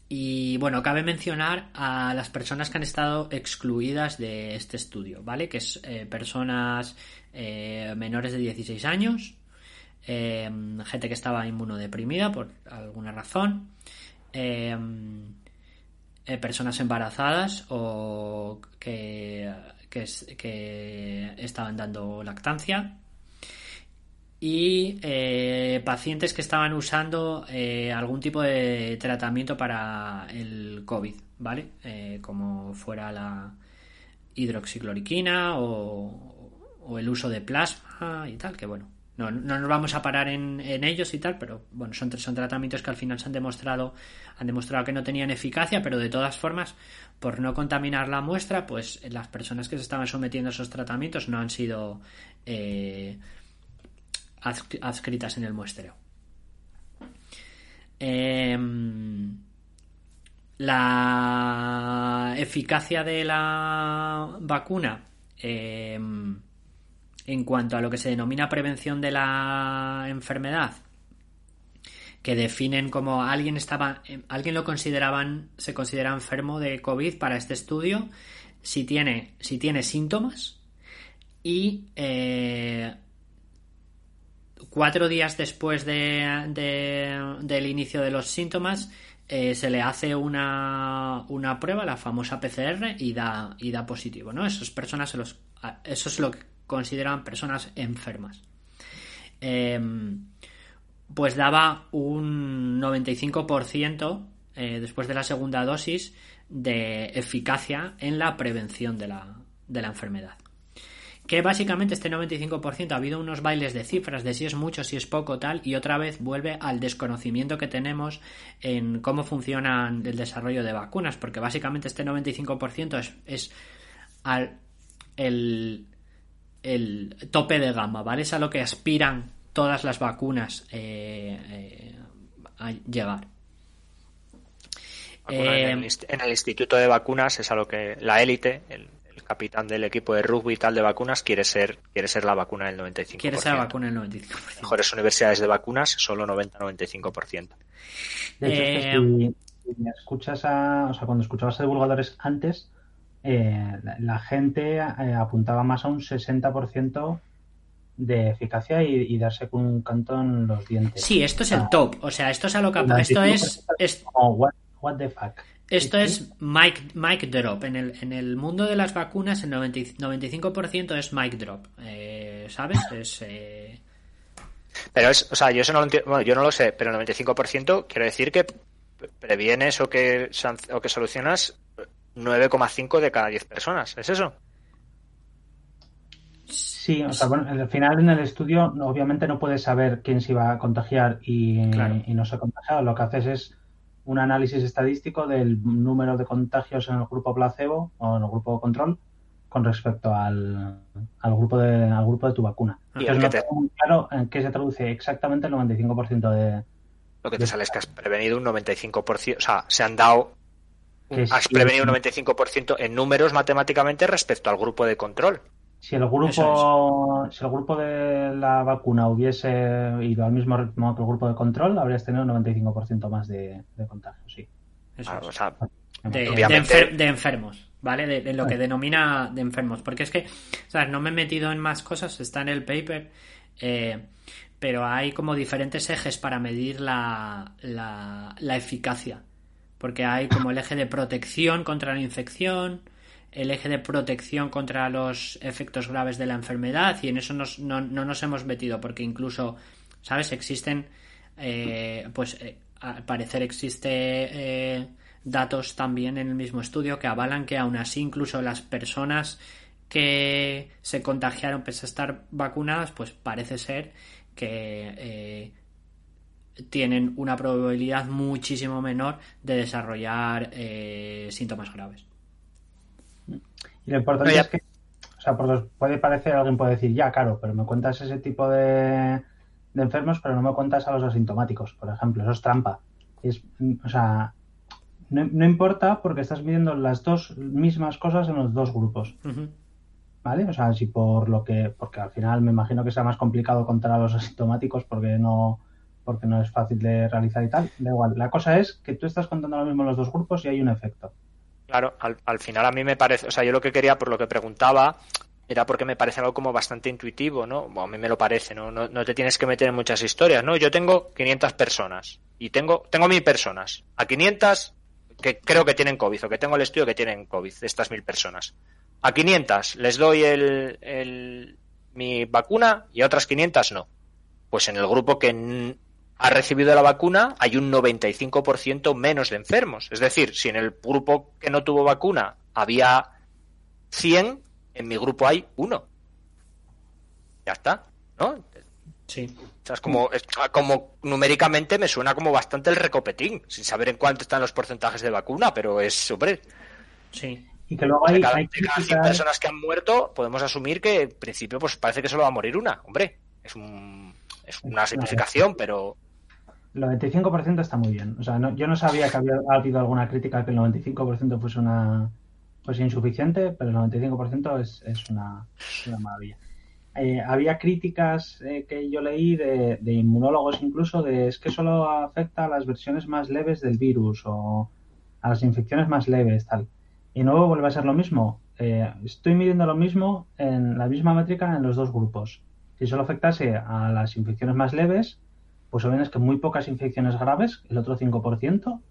y bueno, cabe mencionar a las personas que han estado excluidas de este estudio, ¿vale? Que es eh, personas eh, menores de 16 años, em, gente que estaba inmunodeprimida por alguna razón, em, eh, personas embarazadas o que, que estaban dando lactancia, y eh, pacientes que estaban usando eh, algún tipo de tratamiento para el COVID, ¿vale? Como fuera la hidroxicloroquina o, el uso de plasma y tal, que bueno, no, nos vamos a parar en, ellos y tal, pero bueno, son, son tratamientos que al final se han demostrado, han demostrado que no tenían eficacia, pero de todas formas, por no contaminar la muestra, pues las personas que se estaban sometiendo a esos tratamientos no han sido adscritas en el muestreo. Em, la eficacia de la vacuna em, en cuanto a lo que se denomina prevención de la enfermedad, que definen como alguien estaba, alguien lo consideraban, se considera enfermo de COVID para este estudio, si tiene, si tiene síntomas y eh, cuatro días después de, del inicio de los síntomas eh, se le hace una, una, prueba, la famosa PCR, y da, y da positivo, ¿no? Personas se los, eso es lo que consideran personas enfermas. Em, pues daba un 95% eh, después de la segunda dosis de eficacia en la prevención de la, de la enfermedad que básicamente este 95% ha habido unos bailes de cifras de si es mucho, si es poco, tal, y otra vez vuelve al desconocimiento que tenemos en cómo funciona el desarrollo de vacunas, porque básicamente este 95% es, es al, el, tope de gama, ¿vale? Es a lo que aspiran todas las vacunas eh, eh, a llegar. en, el, en, el, Instituto de Vacunas es a lo que la élite, el, capitán del equipo de rugby y tal de vacunas quiere ser quiere ser la vacuna del 95%. Quiere ser la vacuna del 95%. Mejores universidades de vacunas, solo 90-95%. De hecho, eh, si, escuchas a, o sea, cuando escuchabas a divulgadores antes, eh, la, gente eh, apuntaba más a un 60% de eficacia y, darse con un canto en los dientes. Sí, esto es el top. O sea, esto es a lo que... Esto es... es... what the fuck. Esto es mic, mic drop. En el, en el mundo de las vacunas, el 95% es mic drop. Eh, ¿Sabes? Es. Eh... Pero es, o sea, yo eso no lo entiendo, bueno, yo no lo sé, pero el 95% quiere decir que previenes o que, o que solucionas 9,5 de cada 10 personas. ¿Es eso? Sí, o sea, bueno, al final en el estudio obviamente no puedes saber quién se iba a contagiar y, y no se ha contagiado. Lo que haces es un análisis estadístico del número de contagios en el grupo placebo o en el grupo control con respecto al, al grupo de al grupo de tu vacuna. Y Entonces, no muy claro en qué se traduce exactamente el 95% de... Lo que te sale es que has prevenido un 95%, o sea, se han dado... has prevenido un 95% en números matemáticamente respecto al grupo de control. Si el grupo, si el grupo de la vacuna hubiese ido al mismo ritmo que el grupo de control, habrías tenido un 95% más de, de contagio, sí. de, enfermos, ¿vale? De, lo que denomina de enfermos. Porque es que, o sea, no me he metido en más cosas, está en el paper, eh, pero hay como diferentes ejes para medir la, la, la eficacia. Porque hay como el eje de protección contra la infección, el eje de protección contra los efectos graves de la enfermedad y en eso no, nos hemos metido porque incluso, ¿sabes? Existen, eh, pues eh, al parecer existe eh, datos también en el mismo estudio que avalan que aún así incluso las personas que se contagiaron pese a estar vacunadas, pues parece ser que tienen una probabilidad muchísimo menor de desarrollar síntomas graves. Y lo importante es que, o sea, puede parecer, alguien puede decir, ya, claro, pero me cuentas ese tipo de, enfermos, pero no me cuentas a los asintomáticos, por ejemplo, eso es trampa. Es, o sea, no, importa porque estás midiendo las dos mismas cosas en los dos grupos. ¿Vale? O sea, si por lo que, porque al final me imagino que sea más complicado contar a los asintomáticos porque no, porque no es fácil de realizar y tal, da igual. La cosa es que tú estás contando lo mismo los dos grupos y hay un efecto. Claro, al, al, final a mí me parece, o sea, yo lo que quería, por lo que preguntaba, era porque me parece algo como bastante intuitivo, ¿no? a mí me lo parece, ¿no? ¿no? te tienes que meter en muchas historias, ¿no? Yo tengo 500 personas y tengo, tengo mil personas. A 500 que creo que tienen COVID o que tengo el estudio que tienen COVID, estas mil personas. A 500 les doy el, el, mi vacuna y a otras 500 no. Pues en el grupo que ha recibido la vacuna, hay un 95% menos de enfermos. Es decir, si en el grupo que no tuvo vacuna había 100, en mi grupo hay uno. Ya está, ¿no? Sí. O es como, como numéricamente me suena como bastante el recopetín, sin saber en cuánto están los porcentajes de vacuna, pero es súper. Sí. Y que luego hay, de cada, 100 personas que han muerto, podemos asumir que en principio pues parece que solo va a morir una. Hombre, es, un, es una simplificación, pero el 95% está muy bien. O sea, yo no sabía que había habido alguna crítica que el 95% fuese una fuese insuficiente, pero el 95% es, es una, una, maravilla. eh, había críticas eh, que yo leí de, inmunólogos incluso de es que solo afecta a las versiones más leves del virus o a las infecciones más leves, tal. Y nuevo vuelve a ser lo mismo. Eh, estoy midiendo lo mismo en la misma métrica en los dos grupos. Si solo afectase a las infecciones más leves, pues o bien es que muy pocas infecciones graves, el otro 5%,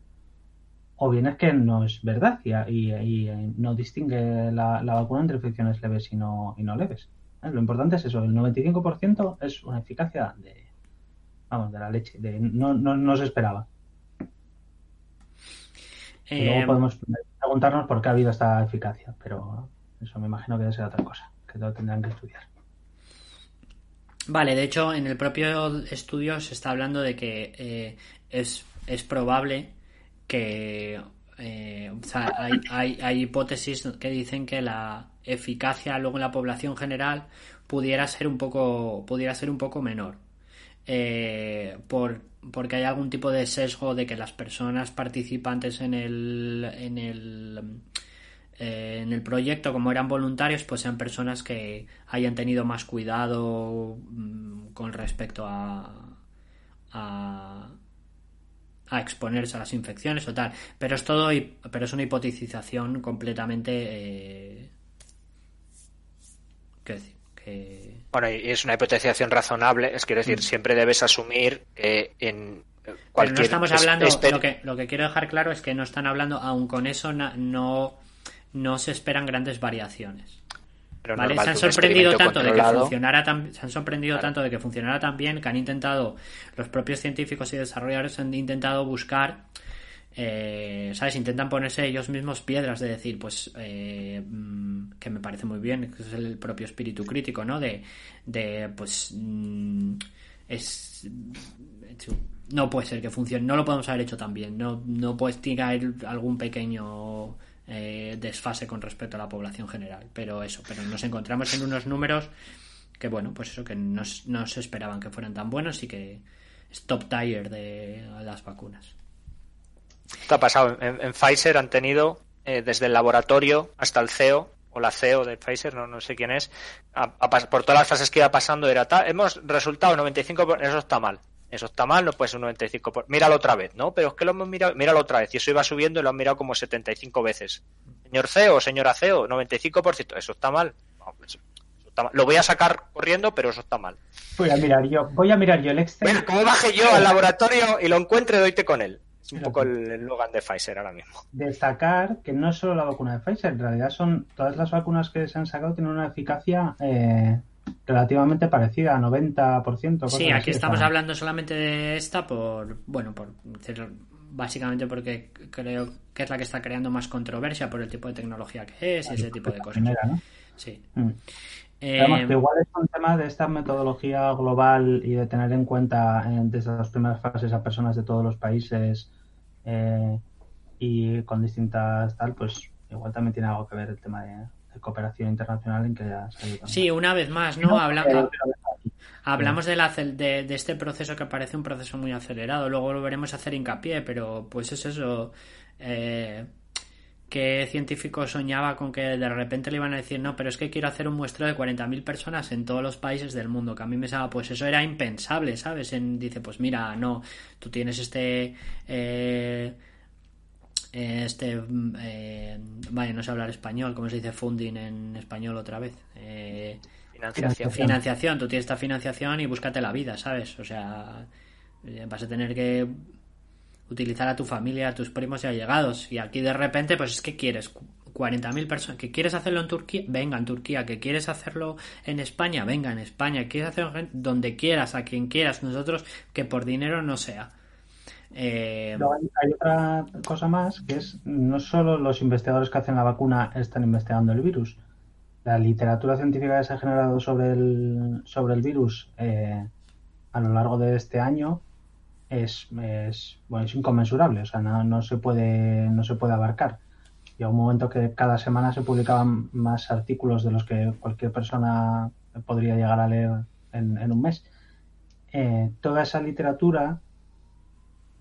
o bien es que no es verdad y, no distingue la, vacuna entre infecciones leves y no, y no leves. ¿Eh? Lo importante es eso, el 95% es una eficacia de, vamos, de la leche, de, no, no, no se esperaba. luego eh, podemos preguntarnos por qué ha habido esta eficacia, pero eso me imagino que debe ser otra cosa, que lo tendrán que estudiar. Vale, de hecho, en el propio estudio se está hablando de que eh, es, es probable que eh, hay, hay, hay, hipótesis que dicen que la eficacia luego en la población general pudiera ser un poco pudiera ser un poco menor. Eh, por, porque hay algún tipo de sesgo de que las personas participantes en el en el eh, en el proyecto como eran voluntarios pues sean personas que hayan tenido más cuidado mm, con respecto a, a a exponerse a las infecciones o tal. Pero es todo, pero es una hipotetización completamente. Eh... ¿Qué decir? Que... Bueno, y es una hipotetización razonable, es quiero decir, mm. siempre debes asumir eh, en cualquier. Pero no estamos hablando. Lo que, lo que quiero dejar claro es que no están hablando, aun con eso, no, no se esperan grandes variaciones. Se han sorprendido tanto de que funcionara tan, se han sorprendido tanto de que funcionara tan bien que han intentado los propios científicos y desarrolladores han intentado buscar eh, sabes intentan ponerse ellos mismos piedras de decir pues eh, mm, que me parece muy bien que es el propio espíritu crítico no de, de pues mm, es no puede ser que funcione no lo podemos haber hecho tan bien no no puedes tirar algún pequeño eh, desfase con respecto a la población general. Pero eso, pero nos encontramos en unos números que, bueno, pues eso, que no, se esperaban que fueran tan buenos y que es top tier de las vacunas. Esto ha pasado. En, Pfizer han tenido, eh, desde el laboratorio hasta el CEO, o la CEO de Pfizer, no, no sé quién es, por todas las fases que iba pasando era tal, hemos resultado 95%, eso está mal. Eso está mal, no puede ser un 95%. Por... Míralo otra vez, ¿no? Pero es que lo hemos mirado, míralo otra vez. Y eso iba subiendo y lo han mirado como 75 veces. Señor CEO, señora CEO, 95%. Eso está mal. Pues, está mal. Lo voy a sacar corriendo, pero eso está mal. Voy a mirar yo, voy a mirar yo el Excel. Bueno, como baje yo al laboratorio y lo encuentre, doyte con él. Es un poco el eslogan de Pfizer ahora mismo. Destacar que no es solo la vacuna de Pfizer, en realidad son todas las vacunas que se han sacado tienen una eficacia eh, relativamente parecida, 90%. Sí, aquí estamos hablando solamente de esta por, bueno, por básicamente porque creo que es la que está creando más controversia por el tipo de tecnología que es y ese tipo de cosas. Sí. Mm. Eh, igual es un tema de esta metodología global y de tener en cuenta desde las primeras fases a personas de todos los países eh, y con distintas tal, pues igual también tiene algo que ver el tema de, cooperación internacional en que ya Sí, una vez más, ¿no? hablamos de, la, de, de, este proceso que parece un proceso muy acelerado, luego lo veremos hacer hincapié, pero pues es eso. Eh, ¿Qué científico soñaba con que de repente le iban a decir, no, pero es que quiero hacer un muestreo de 40.000 personas en todos los países del mundo? Que a mí me estaba, pues eso era impensable, ¿sabes? En, dice, pues mira, no, tú tienes este. Eh, este eh, vaya no sé hablar español como se dice funding en español otra vez eh, financiación. financiación tú tienes esta financiación y búscate la vida sabes o sea eh, vas a tener que utilizar a tu familia a tus primos y allegados. Y aquí de repente pues es que quieres 40.000 personas que quieres hacerlo en Turquía venga en Turquía. Que quieres hacerlo en España venga en España. Quieres hacerlo donde quieras a quien quieras. Nosotros que por dinero no sea eh... hay, otra cosa más, que es no solo los investigadores que hacen la vacuna están investigando el virus. La literatura científica que se ha generado sobre el, sobre el virus eh, a lo largo de este año es, es, bueno, es inconmensurable, o sea, no, no, se puede, no se puede abarcar. Llega un momento que cada semana se publicaban más artículos de los que cualquier persona podría llegar a leer en, un mes. Eh, toda esa literatura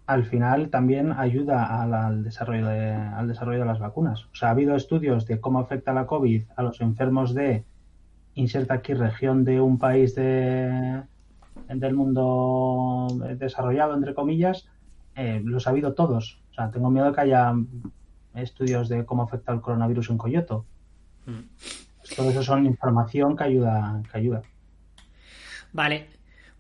al final también ayuda al, desarrollo de, al desarrollo de las vacunas. O sea, ha habido estudios de cómo afecta la COVID a los enfermos de inserta aquí región de un país de, del mundo desarrollado, entre comillas, eh, los ha habido todos. O sea, tengo miedo que haya estudios de cómo afecta el coronavirus en Coyoto. Mm. Todo eso son información que ayuda. Que ayuda. Vale.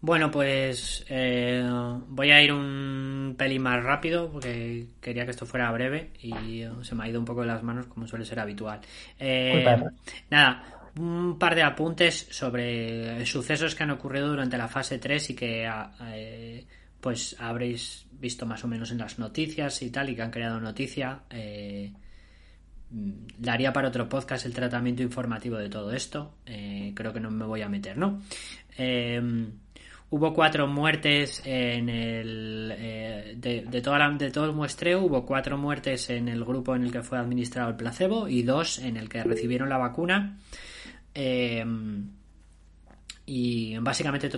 Bueno, pues eh, voy a ir un pelín más rápido porque quería que esto fuera breve y se me ha ido un poco de las manos como suele ser habitual. Eh, nada, un par de apuntes sobre sucesos que han ocurrido durante la fase 3 y que eh, pues habréis visto más o menos en las noticias y tal y que han creado noticia. Eh, daría para otro podcast el tratamiento informativo de todo esto. creo que no me voy a meter, ¿no? Hubo cuatro muertes en el. Eh, de, toda de todo el muestreo, hubo cuatro muertes en el grupo en el que fue administrado el placebo y dos en el que recibieron la vacuna. Eh, y básicamente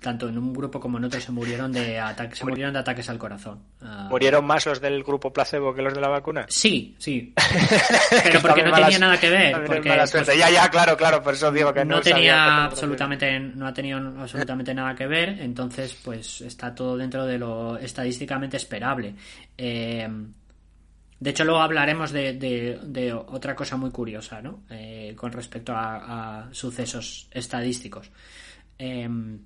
tanto en un grupo como en otro se murieron de ataques se murieron de ataques al corazón ah. murieron más los del grupo placebo que los de la vacuna sí sí pero porque no tenía nada que ver porque, pues, ya ya claro claro por eso digo que no, tenía absolutamente no ha tenido absolutamente nada que ver entonces pues está todo dentro de lo estadísticamente esperable eh, de hecho, luego hablaremos de, otra cosa muy curiosa, ¿no? Eh, con respecto a, sucesos estadísticos. Em,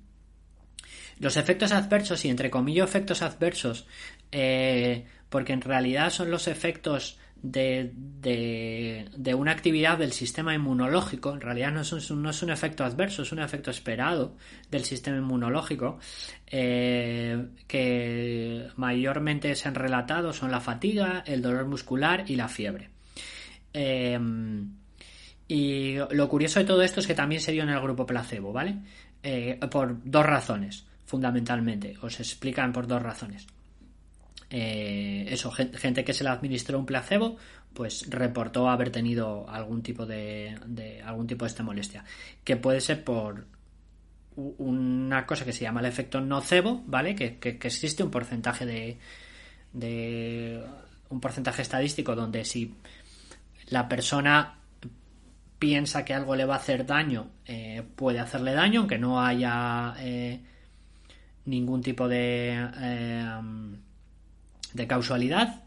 los efectos adversos, y entre comillas efectos adversos, eh, porque en realidad son los efectos de, de, una actividad del sistema inmunológico, en realidad no es, un, no es efecto adverso, es un efecto esperado del sistema inmunológico, eh, que mayormente se han relatado son la fatiga, el dolor muscular y la fiebre. Eh, y lo curioso de todo esto es que también se dio en el grupo placebo, ¿vale? Por dos razones, fundamentalmente. Os explican por dos razones. Eh, eso, gente que se le administró un placebo, pues reportó haber tenido algún tipo de, algún tipo de esta molestia, que puede ser por una cosa que se llama el efecto nocebo, ¿vale? Que, existe un porcentaje de, de un porcentaje estadístico donde si la persona piensa que algo le va a hacer daño, eh, puede hacerle daño, aunque no haya eh, ningún tipo de de causalidad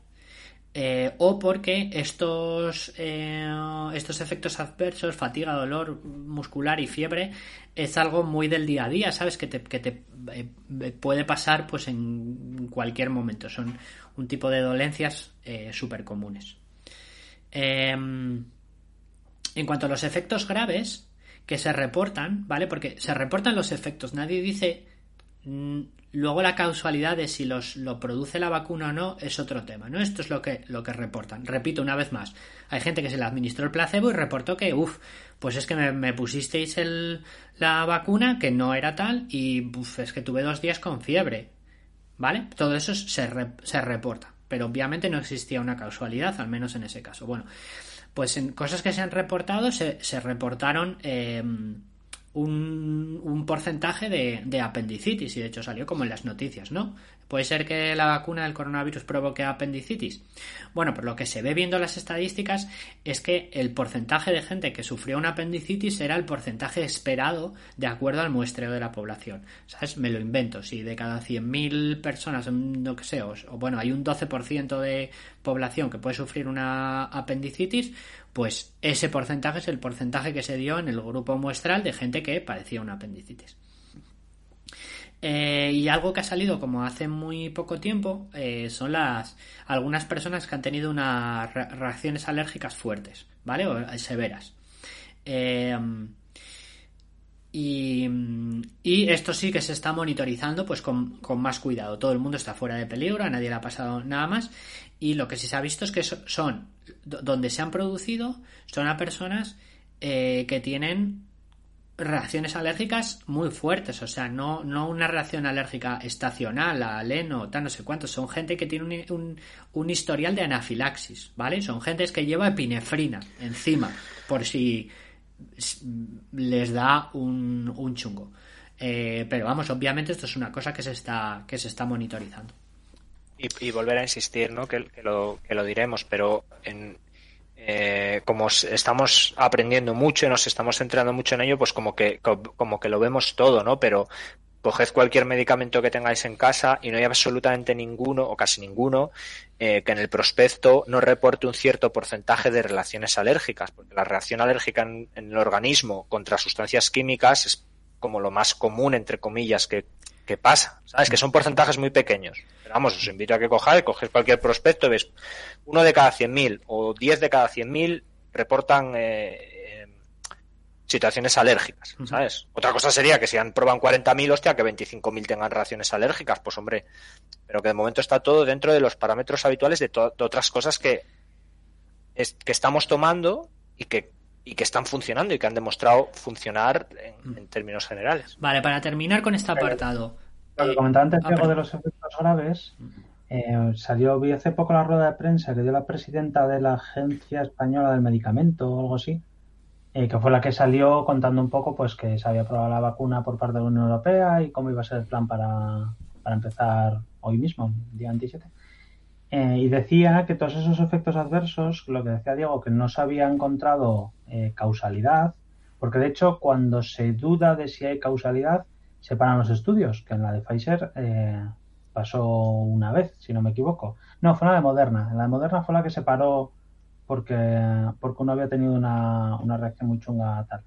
eh, o porque estos, eh, estos efectos adversos, fatiga, dolor muscular y fiebre, es algo muy del día a día, ¿sabes? Que te, que te eh, puede pasar pues en cualquier momento. Son un tipo de dolencias súper comunes. Em, en cuanto a los efectos graves que se reportan, ¿vale? Porque se reportan los efectos, nadie dice Luego la causalidad de si los, lo produce la vacuna o no es otro tema, ¿no? Esto es lo que, lo que reportan. Repito una vez más, hay gente que se le administró el placebo y reportó que, uff, pues es que me, pusisteis el, la vacuna que no era tal y es que tuve dos días con fiebre, ¿vale? Todo eso se, se reporta, pero obviamente no existía una causalidad, al menos en ese caso. Bueno, pues en cosas que se han reportado se, se reportaron... Eh, un, porcentaje de, apendicitis y de hecho salió como en las noticias, ¿no? ¿Puede ser que la vacuna del coronavirus provoque apendicitis? Bueno, pues lo que se ve viendo las estadísticas es que el porcentaje de gente que sufrió una apendicitis era el porcentaje esperado de acuerdo al muestreo de la población. ¿Sabes? Me lo invento. Si de cada 100.000 personas, no que sé, o, bueno, hay un 12% de población que puede sufrir una apendicitis, pues ese porcentaje es el porcentaje que se dio en el grupo muestral de gente que padecía una apendicitis. Eh, y algo que ha salido como hace muy poco tiempo eh, son las algunas personas que han tenido unas reacciones alérgicas fuertes, ¿vale? O eh, severas. y, esto sí que se está monitorizando pues con, más cuidado. Todo el mundo está fuera de peligro, a nadie le ha pasado nada más. Y lo que sí se ha visto es que son, donde se han producido, son a personas que tienen reacciones alérgicas muy fuertes, o sea, no, no una reacción alérgica estacional a aleno, tal no sé cuántos, son gente que tiene un, un, historial de anafilaxis, ¿vale? Son gentes que lleva epinefrina encima, por si les da un, un chungo. Eh, pero vamos, obviamente esto es una cosa que se está, que se está monitorizando. Y, volver a insistir, ¿no? Que, que, lo, que lo diremos, pero en, eh, como estamos aprendiendo mucho y nos estamos centrando mucho en ello, pues como que, como que lo vemos todo, ¿no? Pero coged cualquier medicamento que tengáis en casa y no hay absolutamente ninguno o casi ninguno eh, que en el prospecto no reporte un cierto porcentaje de relaciones alérgicas, porque la reacción alérgica en, el organismo contra sustancias químicas es como lo más común, entre comillas, que, que pasa. ¿Sabes? Que son porcentajes muy pequeños. Pero vamos, os invito a que cojáis, coges cualquier prospecto ves uno de cada 100.000 o 10 de cada 100.000 reportan eh, situaciones alérgicas, ¿sabes? Otra cosa sería que si han probado 40.000, hostia, que 25.000 tengan reacciones alérgicas, pues hombre, pero que de momento está todo dentro de los parámetros habituales de, otras cosas que, que estamos tomando y que, y que están funcionando y que han demostrado funcionar en, términos generales. Vale, para terminar con este apartado. Lo que comentaba antes ah, de los efectos graves, eh, salió, vi hace poco la rueda de prensa que dio la presidenta de la Agencia Española del Medicamento o algo así, eh, que fue la que salió contando un poco pues que se había probado la vacuna por parte de la Unión Europea y cómo iba a ser el plan para, empezar hoy mismo, el día 27. Eh, y decía que todos esos efectos adversos, lo que decía Diego, que no se había encontrado eh, causalidad, porque de hecho cuando se duda de si hay causalidad, se paran los estudios, que en la de Pfizer pasó una vez, si no me equivoco. No, fue la de Moderna. La de Moderna fue la que se paró porque, porque uno había tenido una, una reacción muy chunga tal.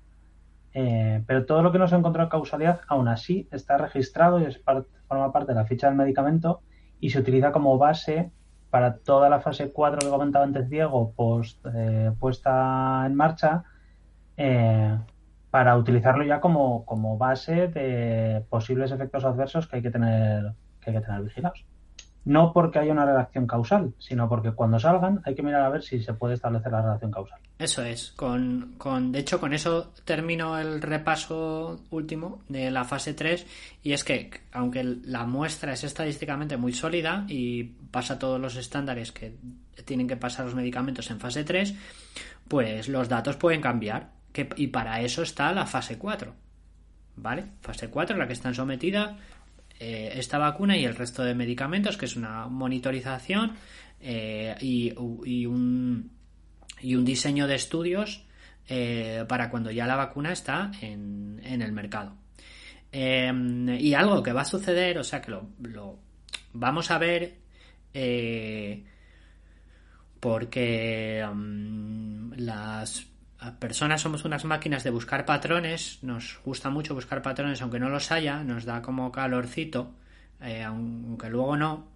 Eh, pero todo lo que no se ha encontrado causalidad, aún así, está registrado y es forma parte de la ficha del medicamento y se utiliza como base para toda la fase 4 que comentaba antes Diego, post, eh, puesta en marcha, eh, para utilizarlo ya como, como base de posibles efectos adversos que hay que tener, que hay que tener vigilados no porque haya una relación causal, sino porque cuando salgan hay que mirar a ver si se puede establecer la relación causal. Eso es. Con, con, de hecho, con eso termino el repaso último de la fase 3 y es que, aunque la muestra es estadísticamente muy sólida y pasa todos los estándares que tienen que pasar los medicamentos en fase 3, pues los datos pueden cambiar. Que, y para eso está la fase 4. ¿Vale? Fase 4 en la que están sometidas eh, esta vacuna y el resto de medicamentos, que es una monitorización eh, y, un, diseño de estudios eh, para cuando ya la vacuna está en, el mercado. y algo que va a suceder, o sea que lo, lo vamos a ver porque mm, las personas somos unas máquinas de buscar patrones, nos gusta mucho buscar patrones aunque no los haya, nos da como calorcito, eh, aunque luego no,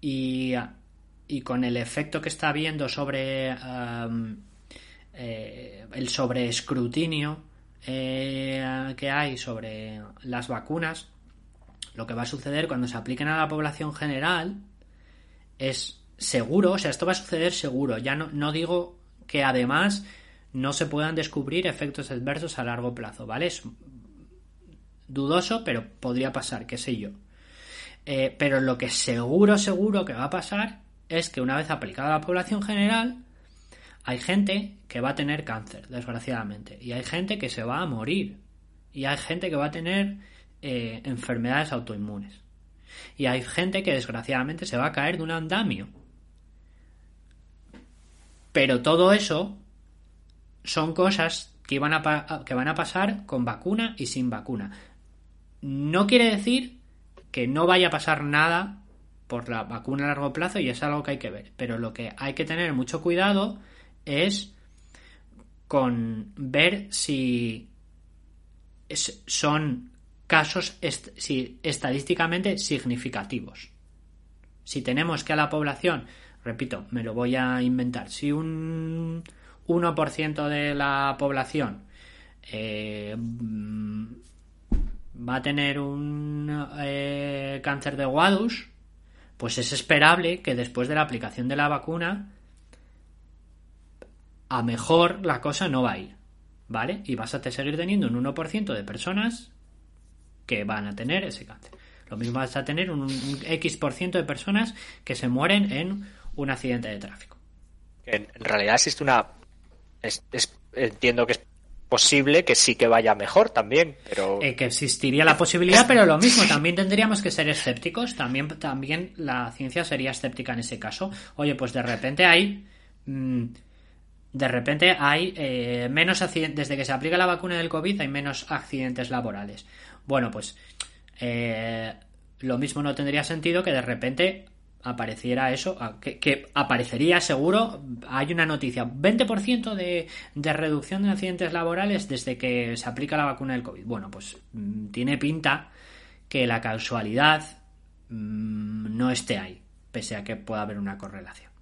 y, con el efecto que está viendo sobre eh, el sobreescrutinio eh, que hay sobre las vacunas, lo que va a suceder cuando se apliquen a la población general es seguro, o sea, esto va a suceder seguro, ya no, no digo que además no se puedan descubrir efectos adversos a largo plazo, ¿vale? Es dudoso, pero podría pasar, qué sé yo. Eh, pero lo que seguro, seguro que va a pasar es que una vez aplicada a la población general, hay gente que va a tener cáncer, desgraciadamente, y hay gente que se va a morir, y hay gente que va a tener eh, enfermedades autoinmunes, y hay gente que desgraciadamente se va a caer de un andamio. Pero todo eso son cosas que, van a, que van a pasar con vacuna y sin vacuna. No quiere decir que no vaya a pasar nada por la vacuna a largo plazo y es algo que hay que ver. Pero lo que hay que tener mucho cuidado es con ver si son casos si, estadísticamente significativos. Si tenemos que a la población, repito, me lo voy a inventar, si un 1% de la población eh, va a tener un eh, cáncer de Wadus, pues es esperable que después de la aplicación de la vacuna a mejor la cosa no va a ir, ¿vale? Y vas a seguir teniendo un 1% de personas que van a tener ese cáncer. Lo mismo vas a tener un, X% de personas que se mueren en un accidente de tráfico. En realidad existe una es, entiendo que es posible que sí que vaya mejor también, pero... Eh, que existiría la posibilidad, pero lo mismo, también tendríamos que ser escépticos, también, también la ciencia sería escéptica en ese caso. Oye, pues de repente hay mm, de repente hay eh, menos accidentes, desde que se aplica la vacuna del COVID hay menos accidentes laborales. Bueno, pues eh, lo mismo no tendría sentido que de repente apareciera eso, que, aparecería seguro, hay una noticia, 20% de, de reducción de accidentes laborales desde que se aplica la vacuna del COVID. Bueno, pues mm, tiene pinta que la casualidad mm, no esté ahí, pese a que pueda haber una correlación.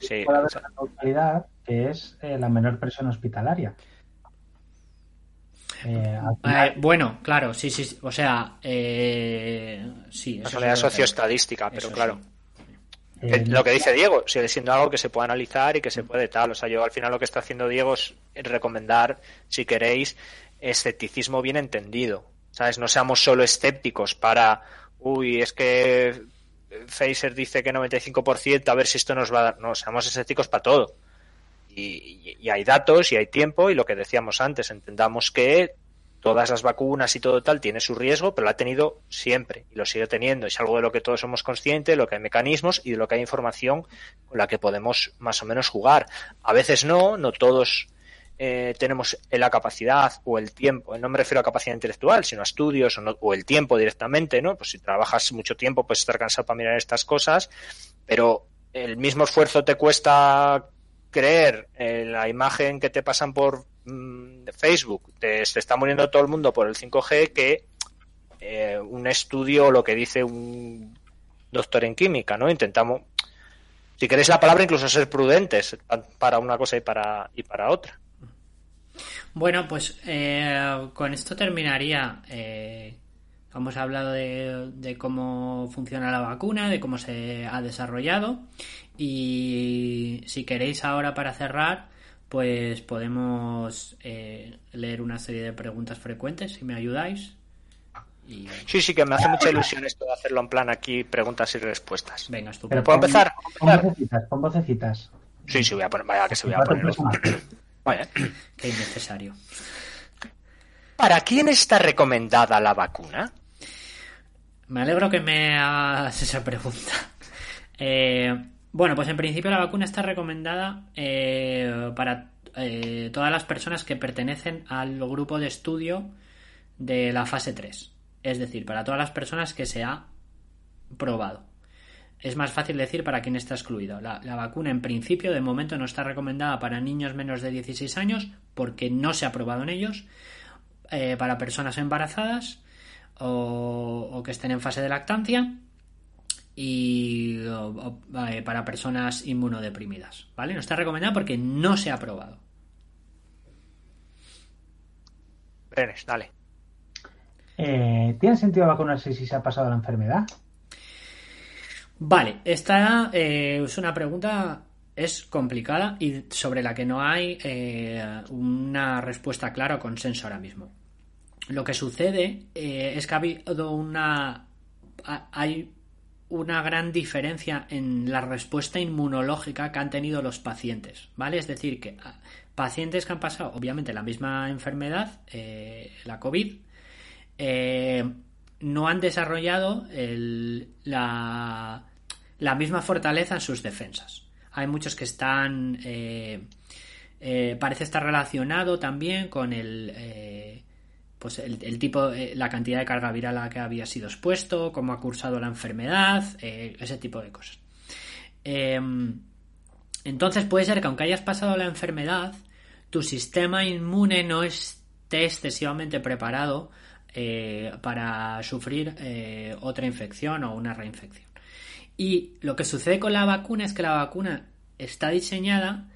Sí, puede haber una causalidad que es eh, la menor presión hospitalaria. Eh, eh, bueno, claro, sí, sí, o sea, eh, sí. Eso la socioestadística, pero claro. lo que dice Diego sigue siendo algo que se puede analizar y que se puede tal. O sea, yo al final lo que está haciendo Diego es recomendar, si queréis, escepticismo bien entendido. ¿Sabes? No seamos solo escépticos para, uy, es que Pfizer dice que 95%, a ver si esto nos va a dar. No, seamos escépticos para todo y, hay datos y hay tiempo y lo que decíamos antes, entendamos que todas las vacunas y todo tal tiene su riesgo, pero lo ha tenido siempre y lo sigue teniendo. Es algo de lo que todos somos conscientes, de lo que hay mecanismos y de lo que hay información con la que podemos más o menos jugar. A veces no, no todos eh, tenemos la capacidad o el tiempo, no me refiero a capacidad intelectual, sino a estudios o, o, el tiempo directamente, ¿no? Pues si trabajas mucho tiempo puedes estar cansado para mirar estas cosas, pero el mismo esfuerzo te cuesta creer en la imagen que te pasan por mm, Facebook, te, se está muriendo todo el mundo por el 5G, que eh, un estudio, lo que dice un doctor en química, ¿no? Intentamos, si queréis la palabra, incluso ser prudentes para una cosa y para, y para otra. Bueno, pues eh, con esto terminaría. Eh, hemos hablado de, cómo funciona la vacuna, de cómo se ha desarrollado y si queréis ahora para cerrar, pues podemos eh, leer una serie de preguntas frecuentes, si me ayudáis. Sí, sí, que me hace mucha ilusión esto de hacerlo en plan aquí, preguntas y respuestas. Venga, estupendo. ¿Puedo empezar? Pon vocecitas, Sí, sí, voy a poner, vaya que se voy a poner. Vaya. Qué innecesario. ¿Para quién está recomendada la vacuna? Me alegro que me hagas esa pregunta. Eh, bueno, pues en principio la vacuna está recomendada eh, para eh, todas las personas que pertenecen al grupo de estudio de la fase 3. Es decir, para todas las personas que se ha probado. Es más fácil decir para quien está excluido. La, vacuna en principio de momento no está recomendada para niños menos de 16 años porque no se ha probado en ellos. Eh, para personas embarazadas o que estén en fase de lactancia y para personas inmunodeprimidas, ¿vale? No está recomendado porque no se ha probado. dale. Eh, ¿Tiene sentido vacunarse si se ha pasado la enfermedad? Vale, esta eh, es una pregunta es complicada y sobre la que no hay eh, una respuesta clara o consenso ahora mismo. Lo que sucede es que ha habido una hay una gran diferencia en la respuesta inmunológica que han tenido los pacientes, ¿vale? Es decir, que ah, pacientes que han pasado, obviamente, la misma enfermedad, eh, la COVID, eh, no han desarrollado la, misma fortaleza en sus defensas. Hay muchos que están... Eh, parece estar relacionado también con el pues el, tipo, eh, la cantidad de carga viral a la que había sido expuesto, cómo ha cursado la enfermedad, eh, ese tipo de cosas. Em, entonces puede ser que aunque hayas pasado la enfermedad, tu sistema inmune no esté excesivamente preparado eh, para sufrir otra infección o una reinfección. Y lo que sucede con la vacuna es que la vacuna está diseñada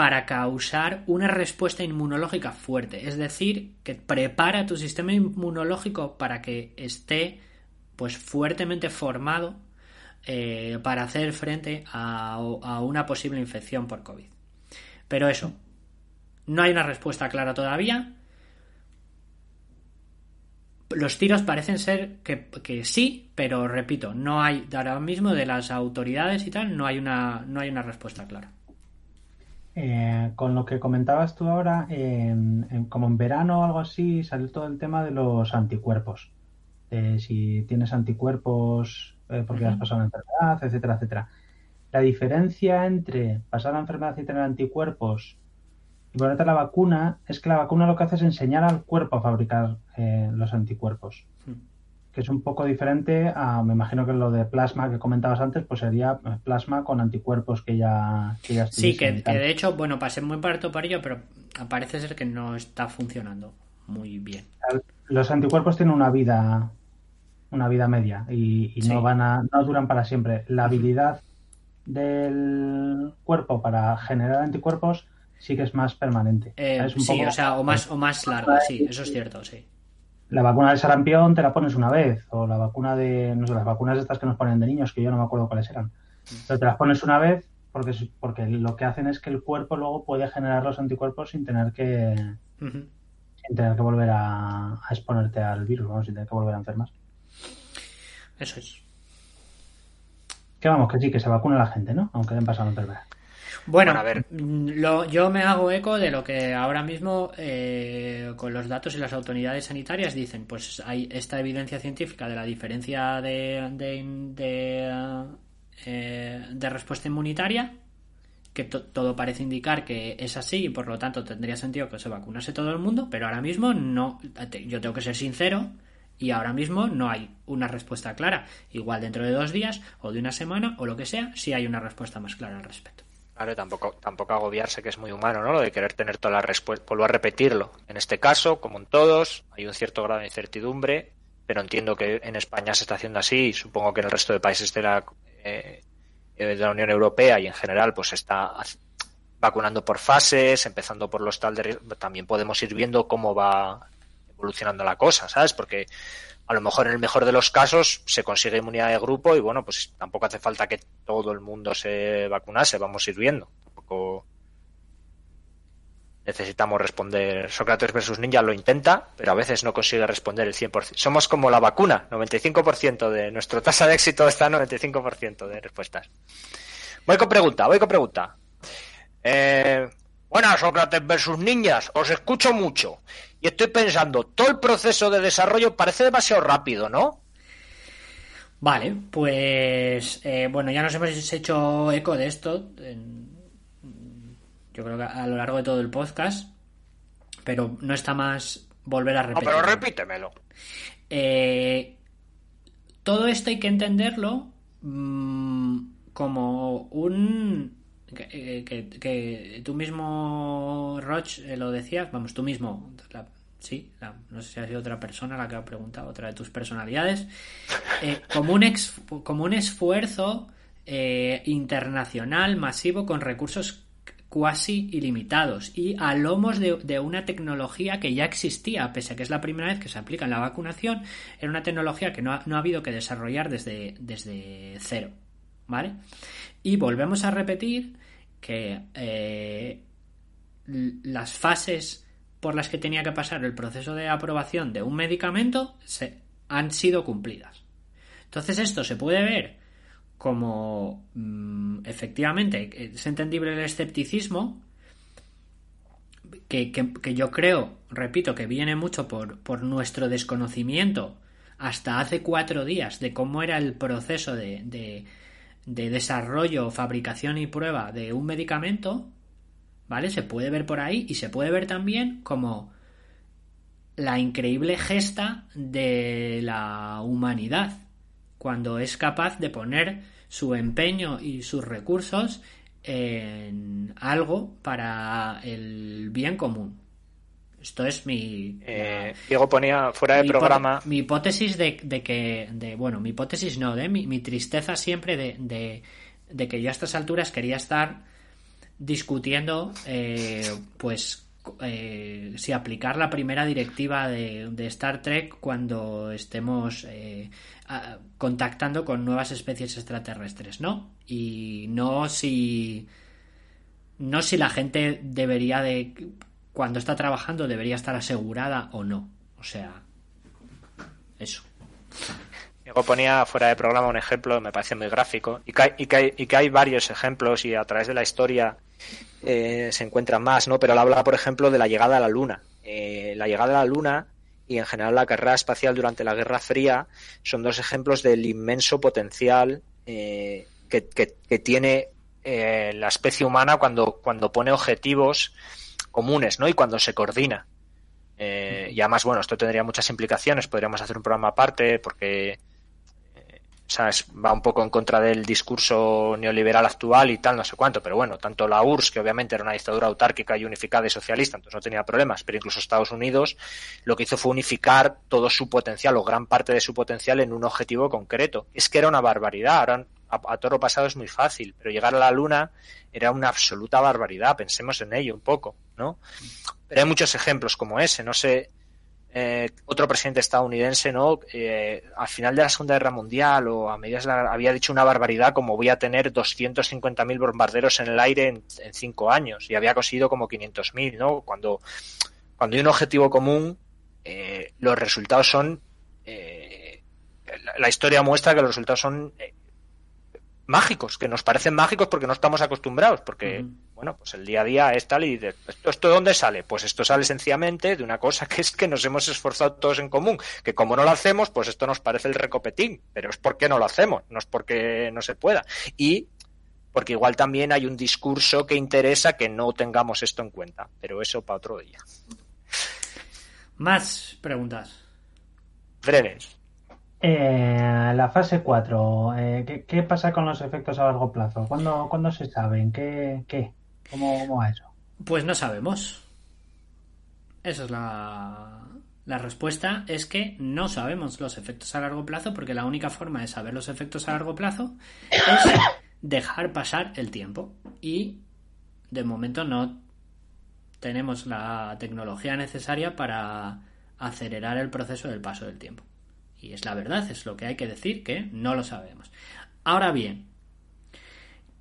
para causar una respuesta inmunológica fuerte. Es decir, que prepara tu sistema inmunológico para que esté pues fuertemente formado eh, para hacer frente a, una posible infección por COVID. Pero eso, no hay una respuesta clara todavía. Los tiros parecen ser que, que sí, pero repito, no hay ahora mismo de las autoridades y tal, no hay una, no hay una respuesta clara. Eh, con lo que comentabas tú ahora, como en verano o algo así, salió todo el tema de los anticuerpos. si tienes anticuerpos eh, porque has pasado una enfermedad, etcétera, etcétera. la diferencia entre pasar la enfermedad y tener anticuerpos y ponerte la vacuna es que la vacuna lo que hace es enseñar al cuerpo a fabricar eh, los anticuerpos. Que es un poco diferente a, me imagino que lo de plasma que comentabas antes, pues sería plasma con anticuerpos que ya, que ya Sí, que, de hecho, bueno, pasé muy parto para ello, pero parece ser que no está funcionando muy bien. Los anticuerpos tienen una vida una vida media y, no van a no duran para siempre. La habilidad del cuerpo para generar anticuerpos sí que es más permanente. Eh, sí, o sea, o más, o más larga, sí, eso es cierto, sí. La vacuna de sarampión te la pones una vez, o la vacuna de, no sé, las vacunas estas que nos ponen de niños, que yo no me acuerdo cuáles eran. Pero te las pones una vez porque, porque lo que hacen es que el cuerpo luego puede generar los anticuerpos sin tener que, sin tener que volver a, a exponerte al virus, vamos, sin tener que volver a enfermar. Eso es. Que vamos, que sí, que se vacuna la gente, ¿no? Aunque den pasado enfermedad. Bueno, a ver. Lo, yo me hago eco de lo que ahora mismo eh, con los datos y las autoridades sanitarias dicen. Pues hay esta evidencia científica de la diferencia de, de, eh, respuesta inmunitaria, que todo parece indicar que es así y por lo tanto tendría sentido que se vacunase todo el mundo, pero ahora mismo no. Yo tengo que ser sincero y ahora mismo no hay una respuesta clara. Igual dentro de dos días o de una semana o lo que sea, sí hay una respuesta más clara al respecto. Claro, tampoco, tampoco agobiarse, que es muy humano, ¿no? Lo de querer tener toda la respuesta. Vuelvo a repetirlo. En este caso, como en todos, hay un cierto grado de incertidumbre, pero entiendo que en España se está haciendo así y supongo que en el resto de países de la, eh, de la Unión Europea y en general, pues se está vacunando por fases, empezando por los tal de también podemos ir viendo cómo va evolucionando la cosa, ¿sabes? Porque a lo mejor en el mejor de los casos se consigue inmunidad de grupo y bueno, pues tampoco hace falta que todo el mundo se vacunase, vamos a ir viendo. Tampoco necesitamos responder. Sócrates versus Ninja lo intenta, pero a veces no consigue responder el 100%. Somos como la vacuna, 95% de nuestra tasa de éxito está en 95% de respuestas. Voy con pregunta, voy con pregunta. Eh, bueno, Sócrates versus Niñas, os escucho mucho y estoy pensando, todo el proceso de desarrollo parece demasiado rápido, ¿no? Vale, pues eh, bueno, ya nos hemos hecho eco de esto, yo creo que a lo largo de todo el podcast, pero no está más volver a repetirlo. No, pero repítemelo. Eh, todo esto hay que entenderlo mm, como un que, que, tú mismo, Roch, eh, lo decías, vamos, tú mismo, sí, no sé si ha sido otra persona la que ha preguntado, otra de tus personalidades, eh, como, un ex, como un esfuerzo eh, internacional masivo con recursos cuasi ilimitados y a lomos de, una tecnología que ya existía, pese a que es la primera vez que se aplica en la vacunación, era una tecnología que no ha, no ha habido que desarrollar desde, desde cero, ¿vale? Y volvemos a repetir que eh, las fases por las que tenía que pasar el proceso de aprobación de un medicamento se, han sido cumplidas. Entonces esto se puede ver como mm, efectivamente es entendible el escepticismo que, yo creo, repito, que viene mucho por, por, nuestro desconocimiento hasta hace cuatro días de cómo era el proceso de, de desarrollo, fabricación y prueba de un medicamento, ¿vale? Se puede ver por ahí y se puede ver también como la increíble gesta de la humanidad cuando es capaz de poner su empeño y sus recursos en algo para el bien común. Esto es mi. Eh, Diego ponía fuera de programa. Mi hipótesis de, que. De, bueno, mi hipótesis no, de mi, tristeza siempre de, de, que yo a estas alturas quería estar discutiendo, eh, pues, eh, si aplicar la primera directiva de, Star Trek cuando estemos contactando con nuevas especies extraterrestres, ¿no? Y no si. No si la gente debería de cuando está trabajando debería estar asegurada o no. O sea, eso. Diego ponía fuera de programa un ejemplo, me parece muy gráfico, y que hay, que que varios ejemplos y a través de la historia eh, se encuentran más, ¿no? Pero él habla, por ejemplo, de la llegada a la Luna. Eh, la llegada a la Luna y en general la carrera espacial durante la Guerra Fría son dos ejemplos del inmenso potencial eh, que, tiene eh, la especie humana cuando, cuando pone objetivos comunes, ¿no? Y cuando se coordina. Eh, y además, bueno, esto tendría muchas implicaciones, podríamos hacer un programa aparte, porque va un poco en contra del discurso neoliberal actual y tal, no sé cuánto, pero bueno, tanto la URSS, que obviamente era una dictadura autárquica y unificada y socialista, entonces no tenía problemas, pero incluso Estados Unidos lo que hizo fue unificar todo su potencial o gran parte de su potencial en un objetivo concreto. Es que era una barbaridad, ahora a, a toro pasado es muy fácil, pero llegar a la Luna era una absoluta barbaridad, pensemos en ello un poco, ¿no? Pero hay muchos ejemplos como ese, no sé, eh, otro presidente estadounidense, ¿no? Eh, al final de la Segunda Guerra Mundial o a medias había dicho una barbaridad como voy a tener 250.000 bombarderos en el aire en, cinco años y había conseguido como 500.000, ¿no? Cuando, cuando hay un objetivo común, eh, los resultados son la, historia muestra que los resultados son mágicos, que nos parecen mágicos porque no estamos acostumbrados, porque, bueno, pues el día a día es tal y de, ¿esto, ¿esto dónde sale? Pues esto sale sencillamente de una cosa que es que nos hemos esforzado todos en común, que como no lo hacemos, pues esto nos parece el recopetín, pero es porque no lo hacemos, no es porque no se pueda. Y porque igual también hay un discurso que interesa que no tengamos esto en cuenta, pero eso para otro día. Más preguntas. Breves. Eh, la fase 4, eh, ¿qué, pasa con los efectos a largo plazo? ¿Cuándo, ¿cuándo se saben? ¿Qué, qué? ¿Cómo, ¿Cómo va eso? Pues no sabemos. Esa es la, la respuesta, es que no sabemos los efectos a largo plazo porque la única forma de saber los efectos a largo plazo es dejar pasar el tiempo. Y de momento no tenemos la tecnología necesaria para acelerar el proceso del paso del tiempo. Y es la verdad, es lo que hay que decir, que no lo sabemos. Ahora bien,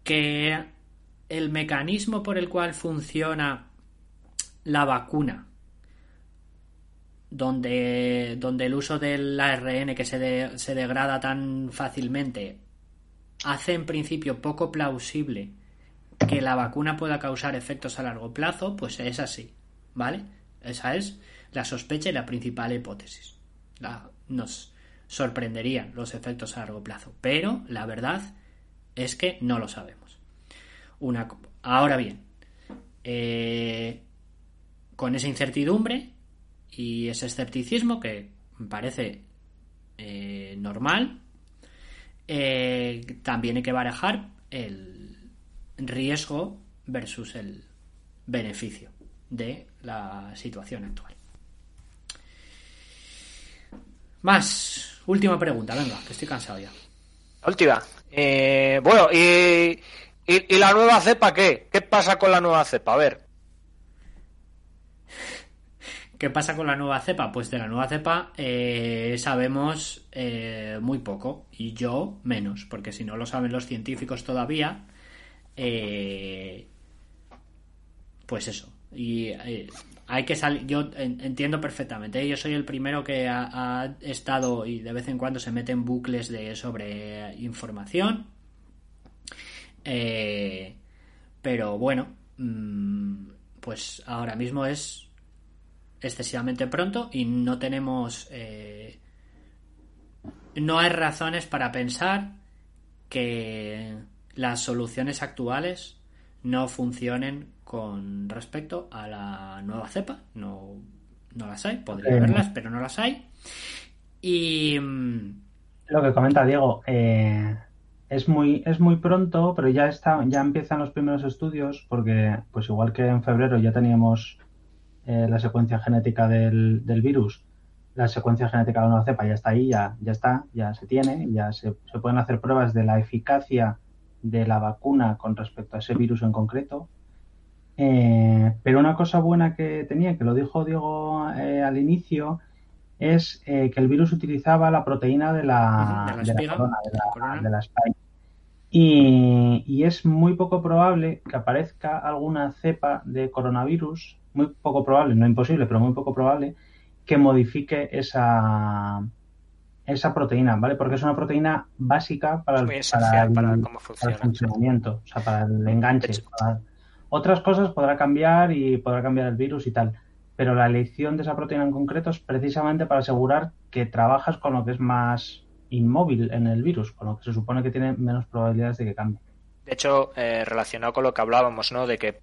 que el mecanismo por el cual funciona la vacuna, donde, donde el uso del ARN que se, se degrada tan fácilmente, hace en principio poco plausible que la vacuna pueda causar efectos a largo plazo, pues es así, ¿vale? Esa es la sospecha y la principal hipótesis. La, nos sorprenderían los efectos a largo plazo, pero la verdad es que no lo sabemos. Ahora bien, eh, con esa incertidumbre y ese escepticismo que parece eh, normal, eh, también hay que barajar el riesgo versus el beneficio de la situación actual. Más. Última pregunta, venga, que estoy cansado ya. Última. Eh, bueno, y, y, la nueva cepa qué? ¿Qué pasa con la nueva cepa? A ver. ¿Qué pasa con la nueva cepa? Pues de la nueva cepa eh, sabemos eh, muy poco y yo menos, porque si no lo saben los científicos todavía, pues eso. Y hay que salir. Yo entiendo perfectamente. ¿eh? Yo soy el primero que ha, estado y de vez en cuando se mete en bucles de sobre información. Eh, pero bueno, mm, pues ahora mismo es excesivamente pronto y no tenemos. Eh, no hay razones para pensar que las soluciones actuales no funcionen con respecto a la nueva cepa. No, no las hay, podría haberlas, pero no las hay. Y. Mm, Lo que comenta Diego, eh, es muy, es muy pronto, pero ya está, ya empiezan los primeros estudios, porque, pues igual que en febrero ya teníamos eh, la secuencia genética del, virus, la secuencia genética de la nueva cepa ya está ahí, ya, ya está, ya se tiene, ya se, se pueden hacer pruebas de la eficacia de la vacuna con respecto a ese virus en concreto eh, pero una cosa buena que tenía, que lo dijo Diego eh, al inicio, es eh, que el virus utilizaba la proteína de la, de la, corona, de la, spike. Y, y, es muy poco probable que aparezca alguna cepa de coronavirus, muy poco probable, no imposible, pero muy poco probable, que modifique esa, esa proteína, ¿vale? Porque es una proteína básica para el, para el, funcionamiento, o sea, para el enganche. Otras cosas podrá cambiar y podrá cambiar el virus y tal, pero la elección de esa proteína en concreto es precisamente para asegurar que trabajas con lo que es más inmóvil en el virus, con lo que se supone que tiene menos probabilidades de que cambie. De hecho, eh, relacionado con lo que hablábamos, ¿no? De que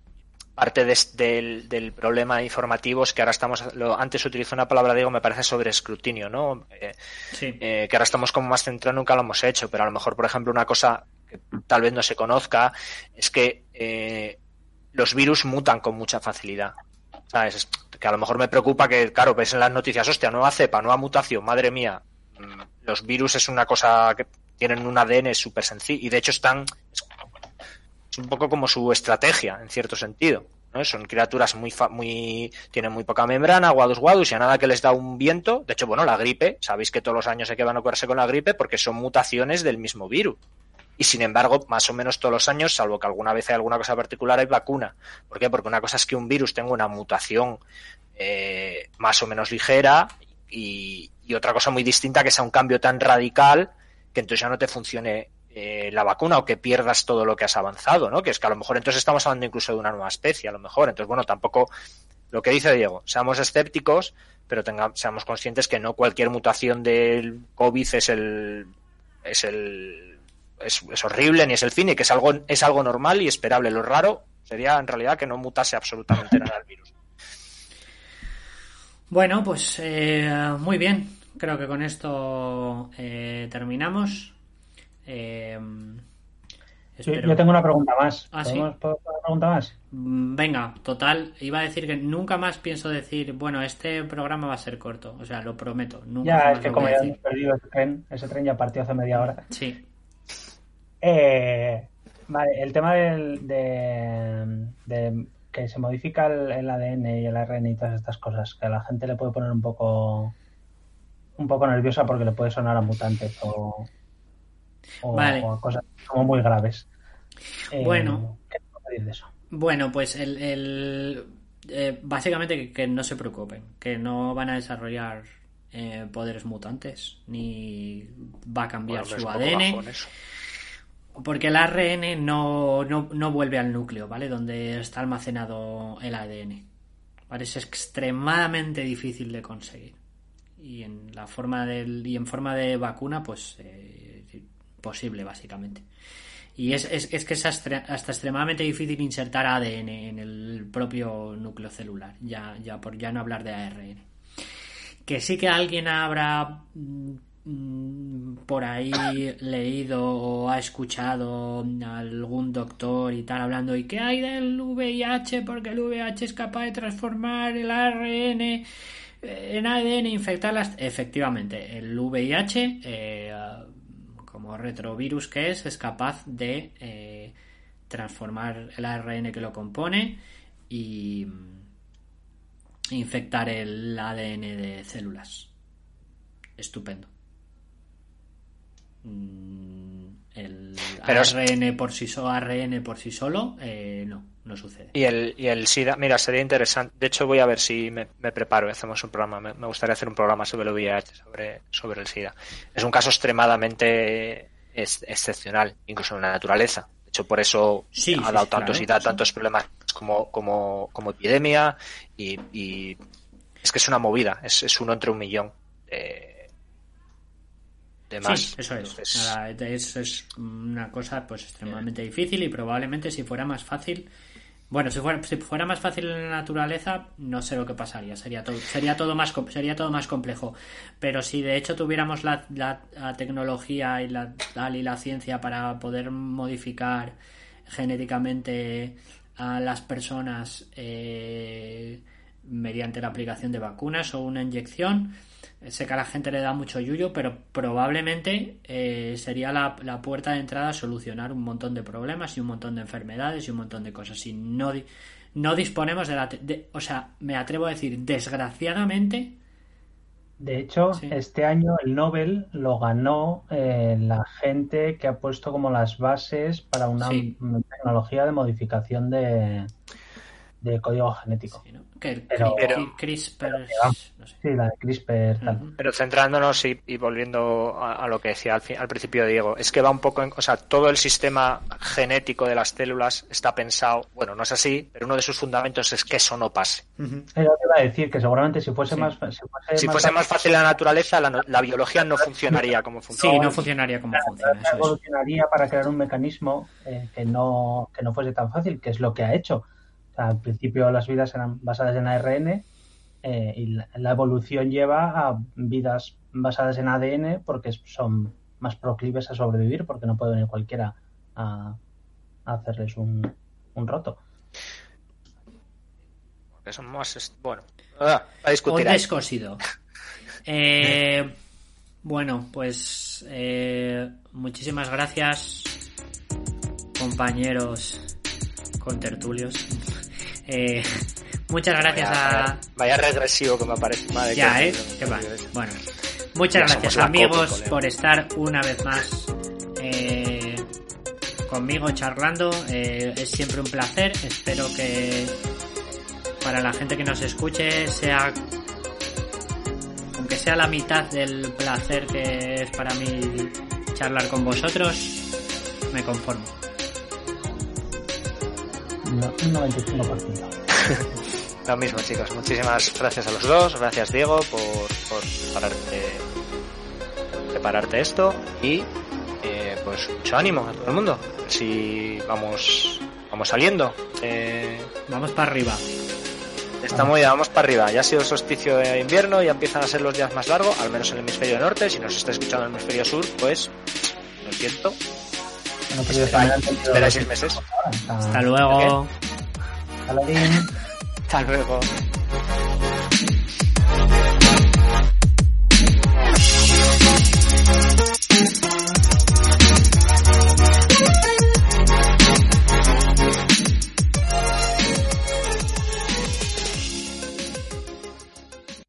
parte del, problema informativo es que ahora estamos, lo, antes utilizó una palabra, digo, me parece sobre escrutinio, ¿no? Eh, eh, que ahora estamos como más centrados, nunca lo hemos hecho, pero a lo mejor, por ejemplo, una cosa que tal vez no se conozca es que los virus mutan con mucha facilidad. ¿Sabes? Que a lo mejor me preocupa que, claro, ves en las noticias, hostia, nueva cepa, nueva mutación, madre mía. Mm, los virus es una cosa que tienen un ADN súper sencillo y de hecho están. Es un poco como su estrategia, en cierto sentido. ¿no? Son criaturas muy, muy. tienen muy poca membrana, guadus guadus, y a nada que les da un viento. De hecho, bueno, la gripe, sabéis que todos los años que van a curarse con la gripe porque son mutaciones del mismo virus y sin embargo, más o menos todos los años, salvo que alguna vez hay alguna cosa particular, hay vacuna. ¿Por qué? Porque una cosa es que un virus tenga una mutación eh, más o menos ligera y, otra cosa muy distinta que sea un cambio tan radical que entonces ya no te funcione eh, la vacuna o que pierdas todo lo que has avanzado, ¿no? Que es que a lo mejor entonces estamos hablando incluso de una nueva especie, a lo mejor. Entonces, bueno, tampoco lo que dice Diego, seamos escépticos, pero tengamos, seamos conscientes que no cualquier mutación del COVID es el es el es, horrible ni es el fin y que es algo, es algo normal y esperable. Lo raro sería en realidad que no mutase absolutamente nada el virus. Bueno, pues eh, muy bien. Creo que con esto eh, terminamos. Eh, yo tengo una pregunta más. ¿Ah, una pregunta más? Mm, venga, total. Iba a decir que nunca más pienso decir, bueno, este programa va a ser corto. O sea, lo prometo. Nunca ya, es que como ya hemos perdido ese tren, ese tren ya partió hace media hora. Sí. Eh, vale, el tema del, de, que se modifica el, ADN y el ARN y todas estas cosas, que a la gente le puede poner un poco un poco nerviosa porque le puede sonar a mutantes o, a cosas como muy graves. Eh, bueno, de eso? Bueno, pues el, eh, básicamente que, no se preocupen, que no van a desarrollar poderes mutantes ni va a cambiar su ADN. Porque el ARN no, no, vuelve al núcleo, ¿vale? Donde está almacenado el ADN. ¿Vale? Es extremadamente difícil de conseguir. Y en la forma del, y en forma de vacuna, pues eh, posible, básicamente. Y es, es, es que es hasta, extremadamente difícil insertar ADN en el propio núcleo celular, ya, ya por ya no hablar de ARN. Que sí que alguien habrá Mm, por ahí leído o ha escuchado algún doctor y tal hablando y qué hay del VIH porque el VIH es capaz de transformar el ARN eh, en ADN infectarlas efectivamente el VIH eh, como retrovirus que es es capaz de eh, transformar el ARN que lo compone y infectar el ADN de células. Estupendo Mm, el ARN por sí solo, ARN por sí solo, eh, no, no sucede. Y el, y el SIDA, mira, sería interesante. De hecho, voy a ver si me, preparo y hacemos un programa. Me, gustaría hacer un programa sobre el VIH, sobre, sobre el SIDA. Es un caso extremadamente excepcional, incluso en la naturaleza. De hecho, por eso ha dado tanto SIDA, tantos problemas como, como, como epidemia. Y, es que es una movida, es, es uno entre un millón. Eh, Sí, eso es. es. una cosa pues extremadamente difícil y probablemente si fuera más fácil, bueno, si fuera, si fuera más fácil en la naturaleza, no sé lo que pasaría. Sería todo, sería todo más, sería todo más complejo. Pero si de hecho tuviéramos la, la, tecnología y la, y la ciencia para poder modificar genéticamente a las personas eh, mediante la aplicación de vacunas o una inyección, Sé que a la gente le da mucho yuyo, pero probablemente eh, sería la, puerta de entrada a solucionar un montón de problemas y un montón de enfermedades y un montón de cosas. Y no, no disponemos de la... o sea, me atrevo a decir, desgraciadamente... De hecho, este año el Nobel lo ganó eh, la gente que ha puesto como las bases para una tecnología de modificación de, de código genético. Sí, ¿no? Que- Pero- cri- pero- CRISPR, pero- no sé. Sí, la de CRISPR. tal. Pero centrándonos y, y volviendo a, a lo que decía al, fin- al principio Diego, es que va un poco en, o sea, todo el sistema genético de las células está pensado, bueno, no es así, pero uno de sus fundamentos es que eso no pase. Lo que iba a decir, que seguramente si fuese Sí. más... Si fuese, Si fuese más fácil la naturaleza, la, no- la biología no funcionaría como Sí, funciona. no funcionaría como funciona. Eso es. evolucionaría para crear un mecanismo eh, que no que no fuese tan fácil, que es lo que ha hecho. Sea, al principio las vidas eran basadas en ARN eh, y la, la evolución lleva a vidas basadas en ADN porque son más proclives a sobrevivir porque no puede venir cualquiera a, a hacerles un, un roto. Porque son más, bueno, ah, a discutir descosido. Eh, bueno, pues eh, muchísimas gracias, compañeros contertulios. Eh, muchas gracias Vaya, a. vaya- regresivo que me parece. Madre Ya, que- ¿eh? Qué mal. Bueno, muchas gracias, amigos, por estar una vez más eh, conmigo charlando. Eh, es siempre un placer. Espero que para la gente que nos escuche sea, aunque sea la mitad del placer que es para mí charlar con vosotros, me conformo. No, un 95%. Lo mismo, chicos. Muchísimas gracias a los dos. Gracias, Diego, por, por prepararte, prepararte esto. Y eh, pues mucho ánimo a todo el mundo. Si vamos, vamos saliendo. Eh, Vamos para arriba. estamos ya, vamos para arriba. Ya ha sido el solsticio de invierno, ya empiezan a ser los días más largos, al menos en el hemisferio norte. Si nos está escuchando en el hemisferio sur, pues lo siento. Entendido Espera lo seis meses. O sea, Hasta luego. Hasta luego.